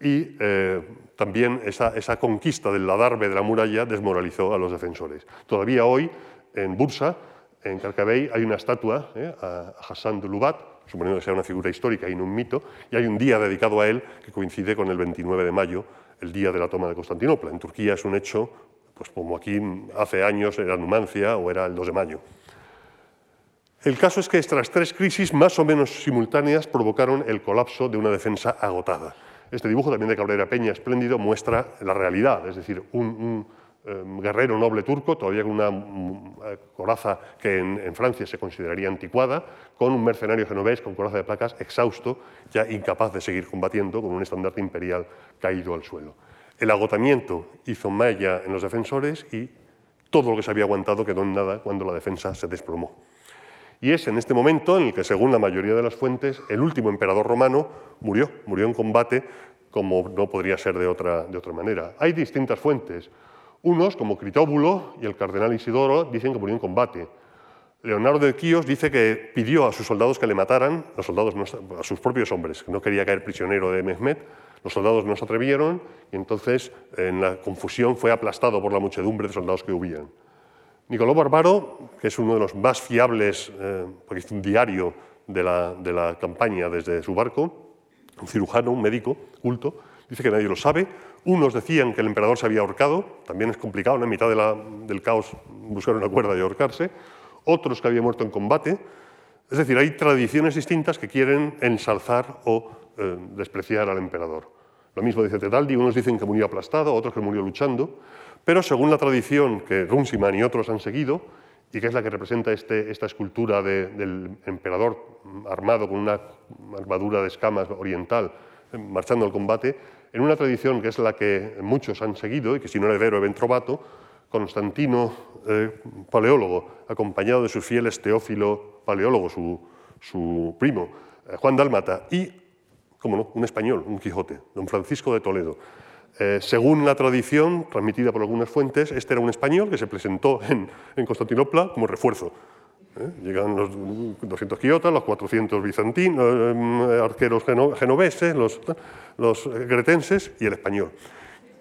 y eh, también esa, conquista del ladarbe de la muralla desmoralizó a los defensores. Todavía hoy, en Bursa, en Carcabey, hay una estatua eh, a Hassan de Lubat, suponiendo que sea una figura histórica y no un mito, y hay un día dedicado a él que coincide con el 29 de mayo, el día de la toma de Constantinopla. En Turquía es un hecho, pues como aquí hace años era Numancia o era el 2 de mayo. El caso es que estas tres crisis, más o menos simultáneas, provocaron el colapso de una defensa agotada. Este dibujo también de Cabrera Peña, espléndido, muestra la realidad, es decir, un, em, guerrero noble turco, todavía con una mm, eh, coraza que en, Francia se consideraría anticuada, con un mercenario genovés con coraza de placas exhausto, ya incapaz de seguir combatiendo, con un estandarte imperial caído al suelo. El agotamiento hizo malla en los defensores y todo lo que se había aguantado quedó en nada cuando la defensa se desplomó. Y es en este momento en el que, según la mayoría de las fuentes, el último emperador romano murió, murió en combate, como no podría ser de otra, de otra manera. Hay distintas fuentes. Unos, como Critóbulo y el cardenal Isidoro, dicen que murió en combate. Leonardo de Quíos dice que pidió a sus soldados que le mataran, los soldados a sus propios hombres, que no quería caer prisionero de Mehmet. Los soldados no se atrevieron y entonces en la confusión fue aplastado por la muchedumbre de soldados que huían. Nicolò Barbaro, que es uno de los más fiables, eh, porque es un diario de la, de la, campaña desde su barco, un cirujano, un médico culto, dice que nadie lo sabe. Unos decían que el emperador se había ahorcado, también es complicado, en la mitad de del caos buscar una cuerda y ahorcarse. Otros que había muerto en combate. Es decir, hay tradiciones distintas que quieren ensalzar o eh, despreciar al emperador. Lo mismo dice Tetaldi, unos dicen que murió aplastado, otros que murió luchando. Pero según la tradición que Runciman y otros han seguido, y que es la que representa este, esta escultura del emperador armado con una armadura de escamas oriental eh, marchando al combate, en una tradición que es la que muchos han seguido y que si no heredero ben trovato, Constantino, eh, paleólogo, acompañado de sus fieles Teófilo, paleólogo, su, primo, eh, Juan Dálmata, y, como no, un español, un Quijote, don Francisco de Toledo, eh, según la tradición transmitida por algunas fuentes, este era un español que se presentó en, Constantinopla como refuerzo. ¿eh? Llegan los 200 quiotas, los 400 bizantinos, eh, arqueros genoveses, los, los, gretenses y el español.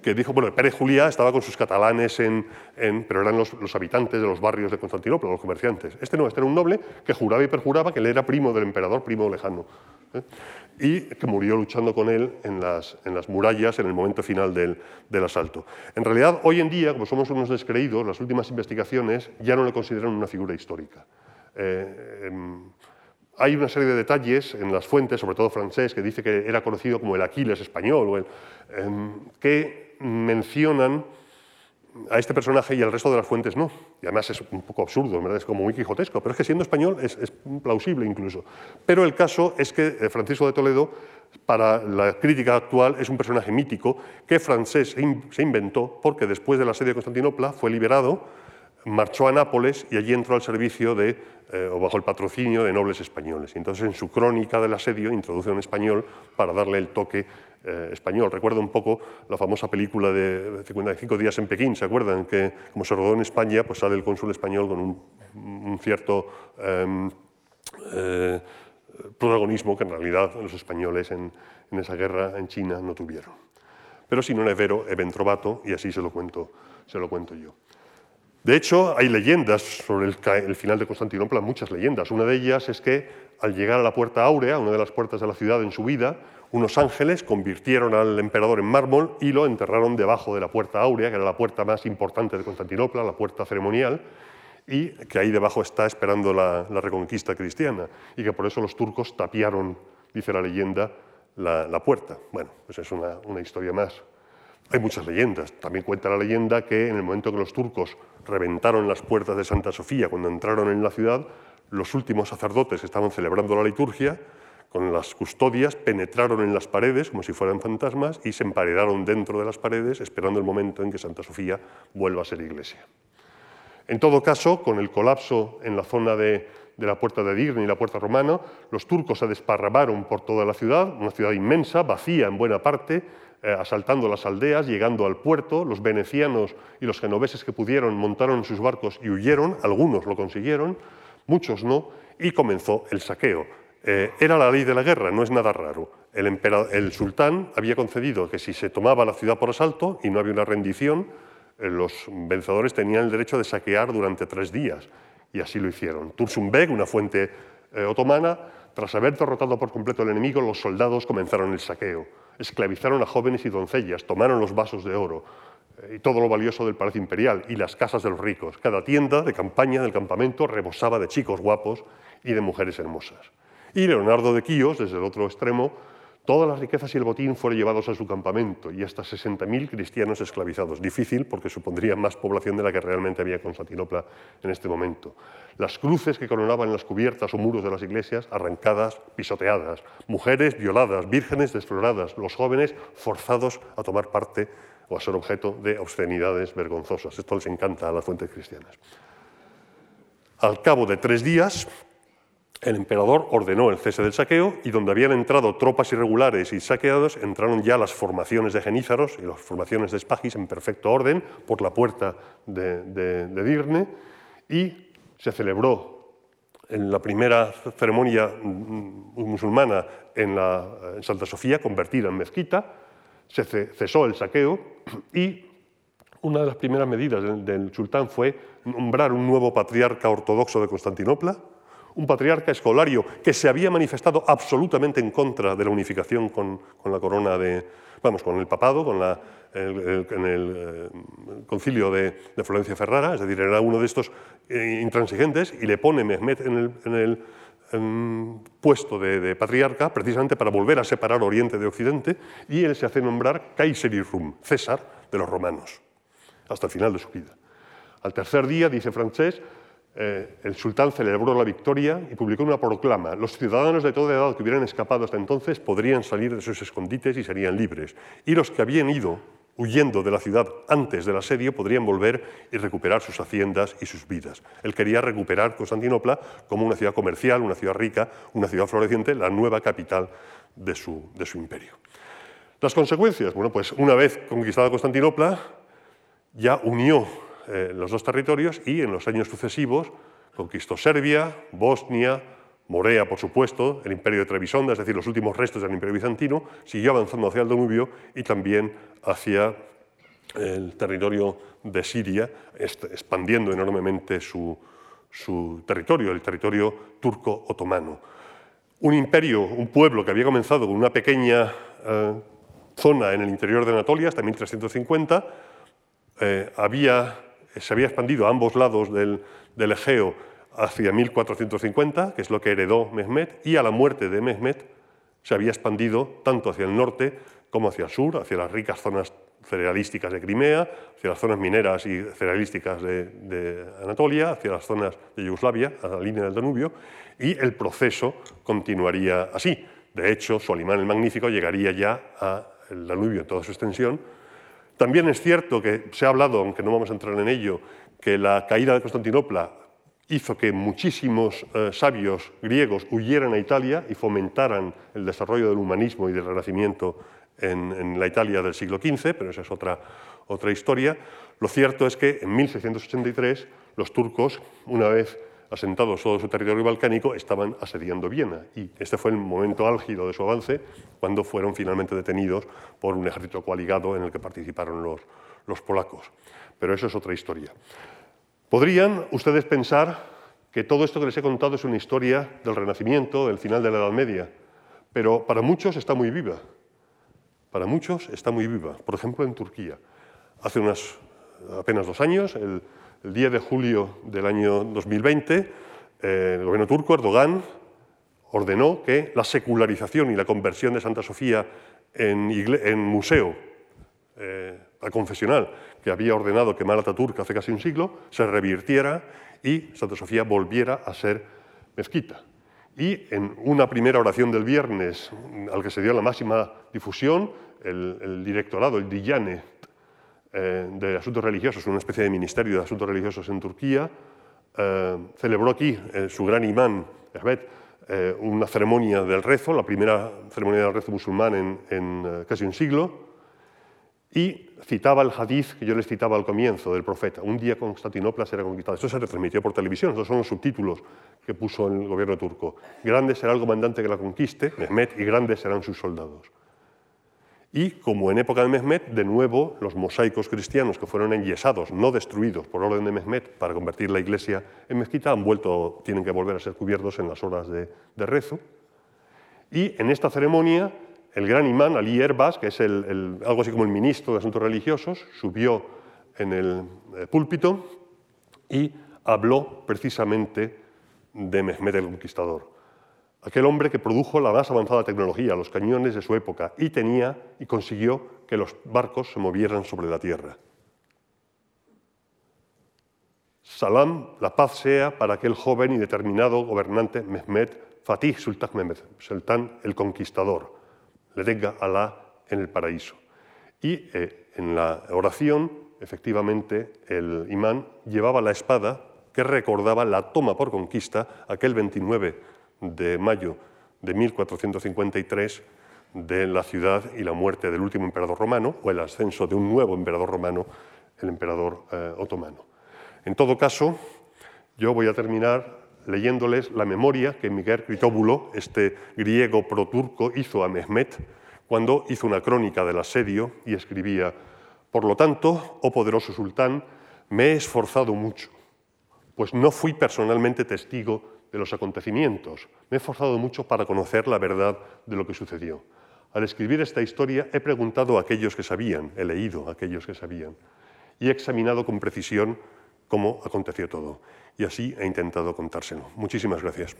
Que dijo, bueno, Pérez Juliá estaba con sus catalanes, en, pero eran los, habitantes de los barrios de Constantinopla, los comerciantes. Este no, este era un noble que juraba y perjuraba que él era primo del emperador, primo lejano y que murió luchando con él en las, en las murallas en el momento final del, del, asalto. En realidad, hoy en día, como somos unos descreídos, las últimas investigaciones ya no le consideran una figura histórica. Eh, em, hay una serie de detalles en las fuentes, sobre todo francés, que dice que era conocido como el Aquiles español, em, que mencionan a este personaje y al resto de las fuentes no. Y además es un poco absurdo, es como muy quijotesco, pero es que siendo español es, es plausible incluso. Pero el caso es que eh, Francisco de Toledo, para la crítica actual, es un personaje mítico que francés se inventó porque después del asedio de Constantinopla fue liberado, marchó a Nápoles y allí entró al servicio de, eh, o bajo el patrocinio de nobles españoles. Y entonces en su crónica del asedio introduce un español para darle el toque eh, español. Recuerdo un poco la famosa película de 55 días en Pekín, ¿se acuerdan? Que como se rodó en España, pues sale el cónsul español con un, cierto em, eh, protagonismo que en realidad los españoles en, esa guerra en China no tuvieron. Pero si no es vero, trovato, y así se lo cuento, se lo cuento yo. De hecho, hay leyendas sobre el, final de Constantinopla, muchas leyendas. Una de ellas es que al llegar a la Puerta Áurea, una de las puertas de la ciudad en su vida, unos ángeles convirtieron al emperador en mármol y lo enterraron debajo de la puerta áurea, que era la puerta más importante de Constantinopla, la puerta ceremonial, y que ahí debajo está esperando la, reconquista cristiana, y que por eso los turcos tapiaron, dice la leyenda, la, puerta. Bueno, pues es una, una historia más. Hay muchas leyendas. También cuenta la leyenda que en el momento que los turcos reventaron las puertas de Santa Sofía, cuando entraron en la ciudad, los últimos sacerdotes estaban celebrando la liturgia con las custodias, penetraron en las paredes como si fueran fantasmas y se emparedaron dentro de las paredes esperando el momento en que Santa Sofía vuelva a ser iglesia. En todo caso, con el colapso en la zona de, la puerta de Dirne y la puerta romana, los turcos se desparramaron por toda la ciudad, una ciudad inmensa, vacía en buena parte, asaltando las aldeas, llegando al puerto. Los venecianos y los genoveses que pudieron montaron sus barcos y huyeron, algunos lo consiguieron, muchos no, y comenzó el saqueo. Eh, era la ley de la guerra, no es nada raro. El, sultán había concedido que si se tomaba la ciudad por asalto y no había una rendición, eh, los vencedores tenían el derecho de saquear durante tres días, y así lo hicieron. Tursunbek, una fuente eh, otomana, tras haber derrotado por completo al enemigo, los soldados comenzaron el saqueo. Esclavizaron a jóvenes y doncellas, tomaron los vasos de oro y todo lo valioso del palacio imperial y las casas de los ricos. Cada tienda de campaña del campamento rebosaba de chicos guapos y de mujeres hermosas. Y Leonardo de Quíos, desde el otro extremo, todas las riquezas y el botín fueron llevados a su campamento y hasta 60.000 cristianos esclavizados. Difícil porque supondría más población de la que realmente había Constantinopla en este momento. Las cruces que coronaban las cubiertas o muros de las iglesias arrancadas, pisoteadas, mujeres violadas, vírgenes desfloradas, los jóvenes forzados a tomar parte o a ser objeto de obscenidades vergonzosas. Esto les encanta a las fuentes cristianas. Al cabo de tres días, el emperador ordenó el cese del saqueo y donde habían entrado tropas irregulares y saqueados, entraron ya las formaciones de genízaros y las formaciones de espagis en perfecto orden por la puerta de, Dirne y se celebró en la primera ceremonia musulmana en, la, Santa Sofía, convertida en mezquita, se cesó el saqueo y una de las primeras medidas del sultán fue nombrar un nuevo patriarca ortodoxo de Constantinopla, un patriarca escolario que se había manifestado absolutamente en contra de la unificación con, la corona de, vamos, con el papado, con la, el, en el eh, concilio de, Florencia Ferrara, es decir, era uno de estos eh, intransigentes y le pone Mehmet en el, puesto de, patriarca precisamente para volver a separar Oriente de Occidente y él se hace nombrar Kaiserirum, César de los romanos, hasta el final de su vida. Al tercer día, dice Francés, eh, el sultán celebró la victoria y publicó una proclama. Los ciudadanos de toda edad que hubieran escapado hasta entonces podrían salir de sus escondites y serían libres. Y los que habían ido huyendo de la ciudad antes del asedio podrían volver y recuperar sus haciendas y sus vidas. Él quería recuperar Constantinopla como una ciudad comercial, una ciudad rica, una ciudad floreciente, la nueva capital de su, de su imperio. Las consecuencias, bueno, pues una vez conquistada Constantinopla, ya unió eh, los dos territorios y en los años sucesivos conquistó Serbia, Bosnia, Morea, por supuesto, el imperio de Trebisonda, es decir, los últimos restos del imperio bizantino, siguió avanzando hacia el Danubio y también hacia el territorio de Siria, expandiendo enormemente su, territorio, el territorio turco-otomano. Un imperio, un pueblo que había comenzado con una pequeña eh, zona en el interior de Anatolia hasta 1350, eh, había se había expandido a ambos lados del, Egeo hacia 1450, que es lo que heredó Mehmet, y a la muerte de Mehmet se había expandido tanto hacia el norte como hacia el sur, hacia las ricas zonas cerealísticas de Crimea, hacia las zonas mineras y cerealísticas de, Anatolia, hacia las zonas de Yugoslavia, a la línea del Danubio, y el proceso continuaría así. De hecho, Solimán el Magnífico llegaría ya al Danubio en toda su extensión. También es cierto que se ha hablado, aunque no vamos a entrar en ello, que la caída de Constantinopla hizo que muchísimos eh, sabios griegos huyeran a Italia y fomentaran el desarrollo del humanismo y del renacimiento en, la Italia del siglo XV, pero esa es otra, otra historia. Lo cierto es que en 1683 los turcos, una vez asentados todo su territorio balcánico, estaban asediando Viena. Y este fue el momento álgido de su avance, cuando fueron finalmente detenidos por un ejército coaligado en el que participaron los, los polacos. Pero eso es otra historia. Podrían ustedes pensar que todo esto que les he contado es una historia del Renacimiento, del final de la Edad Media, pero para muchos está muy viva. Para muchos está muy viva. Por ejemplo, en Turquía. Hace unas, apenas dos años, el, 10 de julio del año 2020, eh, el gobierno turco, Erdogan, ordenó que la secularización y la conversión de Santa Sofía en, museo eh, confesional que había ordenado quemar Ataturk hace casi un siglo, se revirtiera y Santa Sofía volviera a ser mezquita. Y en una primera oración del viernes, al que se dio la máxima difusión, el, directorado, el Diyane eh, de Asuntos Religiosos, una especie de ministerio de Asuntos Religiosos en Turquía, eh, celebró aquí eh, su gran imán, eh, una ceremonia del rezo, la primera ceremonia del rezo musulmán en, en casi un siglo, y citaba el hadith que yo les citaba al comienzo del profeta. Un día Constantinopla será conquistada. Esto se retransmitió por televisión, estos son los subtítulos que puso el gobierno turco. Grande será el comandante que la conquiste, Mehmet, y grandes serán sus soldados. Y como en época de Mehmet, de nuevo los mosaicos cristianos que fueron enyesados, no destruidos por orden de Mehmet para convertir la iglesia en mezquita, han vuelto, tienen que volver a ser cubiertos en las horas de, rezo. Y en esta ceremonia el gran imán Ali Erbas, que es algo así como el ministro de Asuntos Religiosos, subió en el eh, púlpito y habló precisamente de Mehmed el Conquistador, aquel hombre que produjo la más avanzada tecnología, los cañones de su época, y tenía y consiguió que los barcos se movieran sobre la tierra. Salam, la paz sea para aquel joven y determinado gobernante Mehmed Fatih Sultan Mehmed, Sultán el Conquistador le tenga Alá en el paraíso. Y eh, en la oración, efectivamente, el imán llevaba la espada que recordaba la toma por conquista aquel 29 de mayo de 1453 de la ciudad y la muerte del último emperador romano o el ascenso de un nuevo emperador romano, el emperador eh, otomano. En todo caso, yo voy a terminar leyéndoles la memoria que Miguel Critóbulo, este griego proturco, hizo a Mehmet cuando hizo una crónica del asedio y escribía, Por lo tanto, oh poderoso sultán, me he esforzado mucho, pues no fui personalmente testigo de los acontecimientos, me he esforzado mucho para conocer la verdad de lo que sucedió. Al escribir esta historia he preguntado a aquellos que sabían, he leído a aquellos que sabían, y he examinado con precisión cómo aconteció todo y así he intentado contárselo. Muchísimas gracias.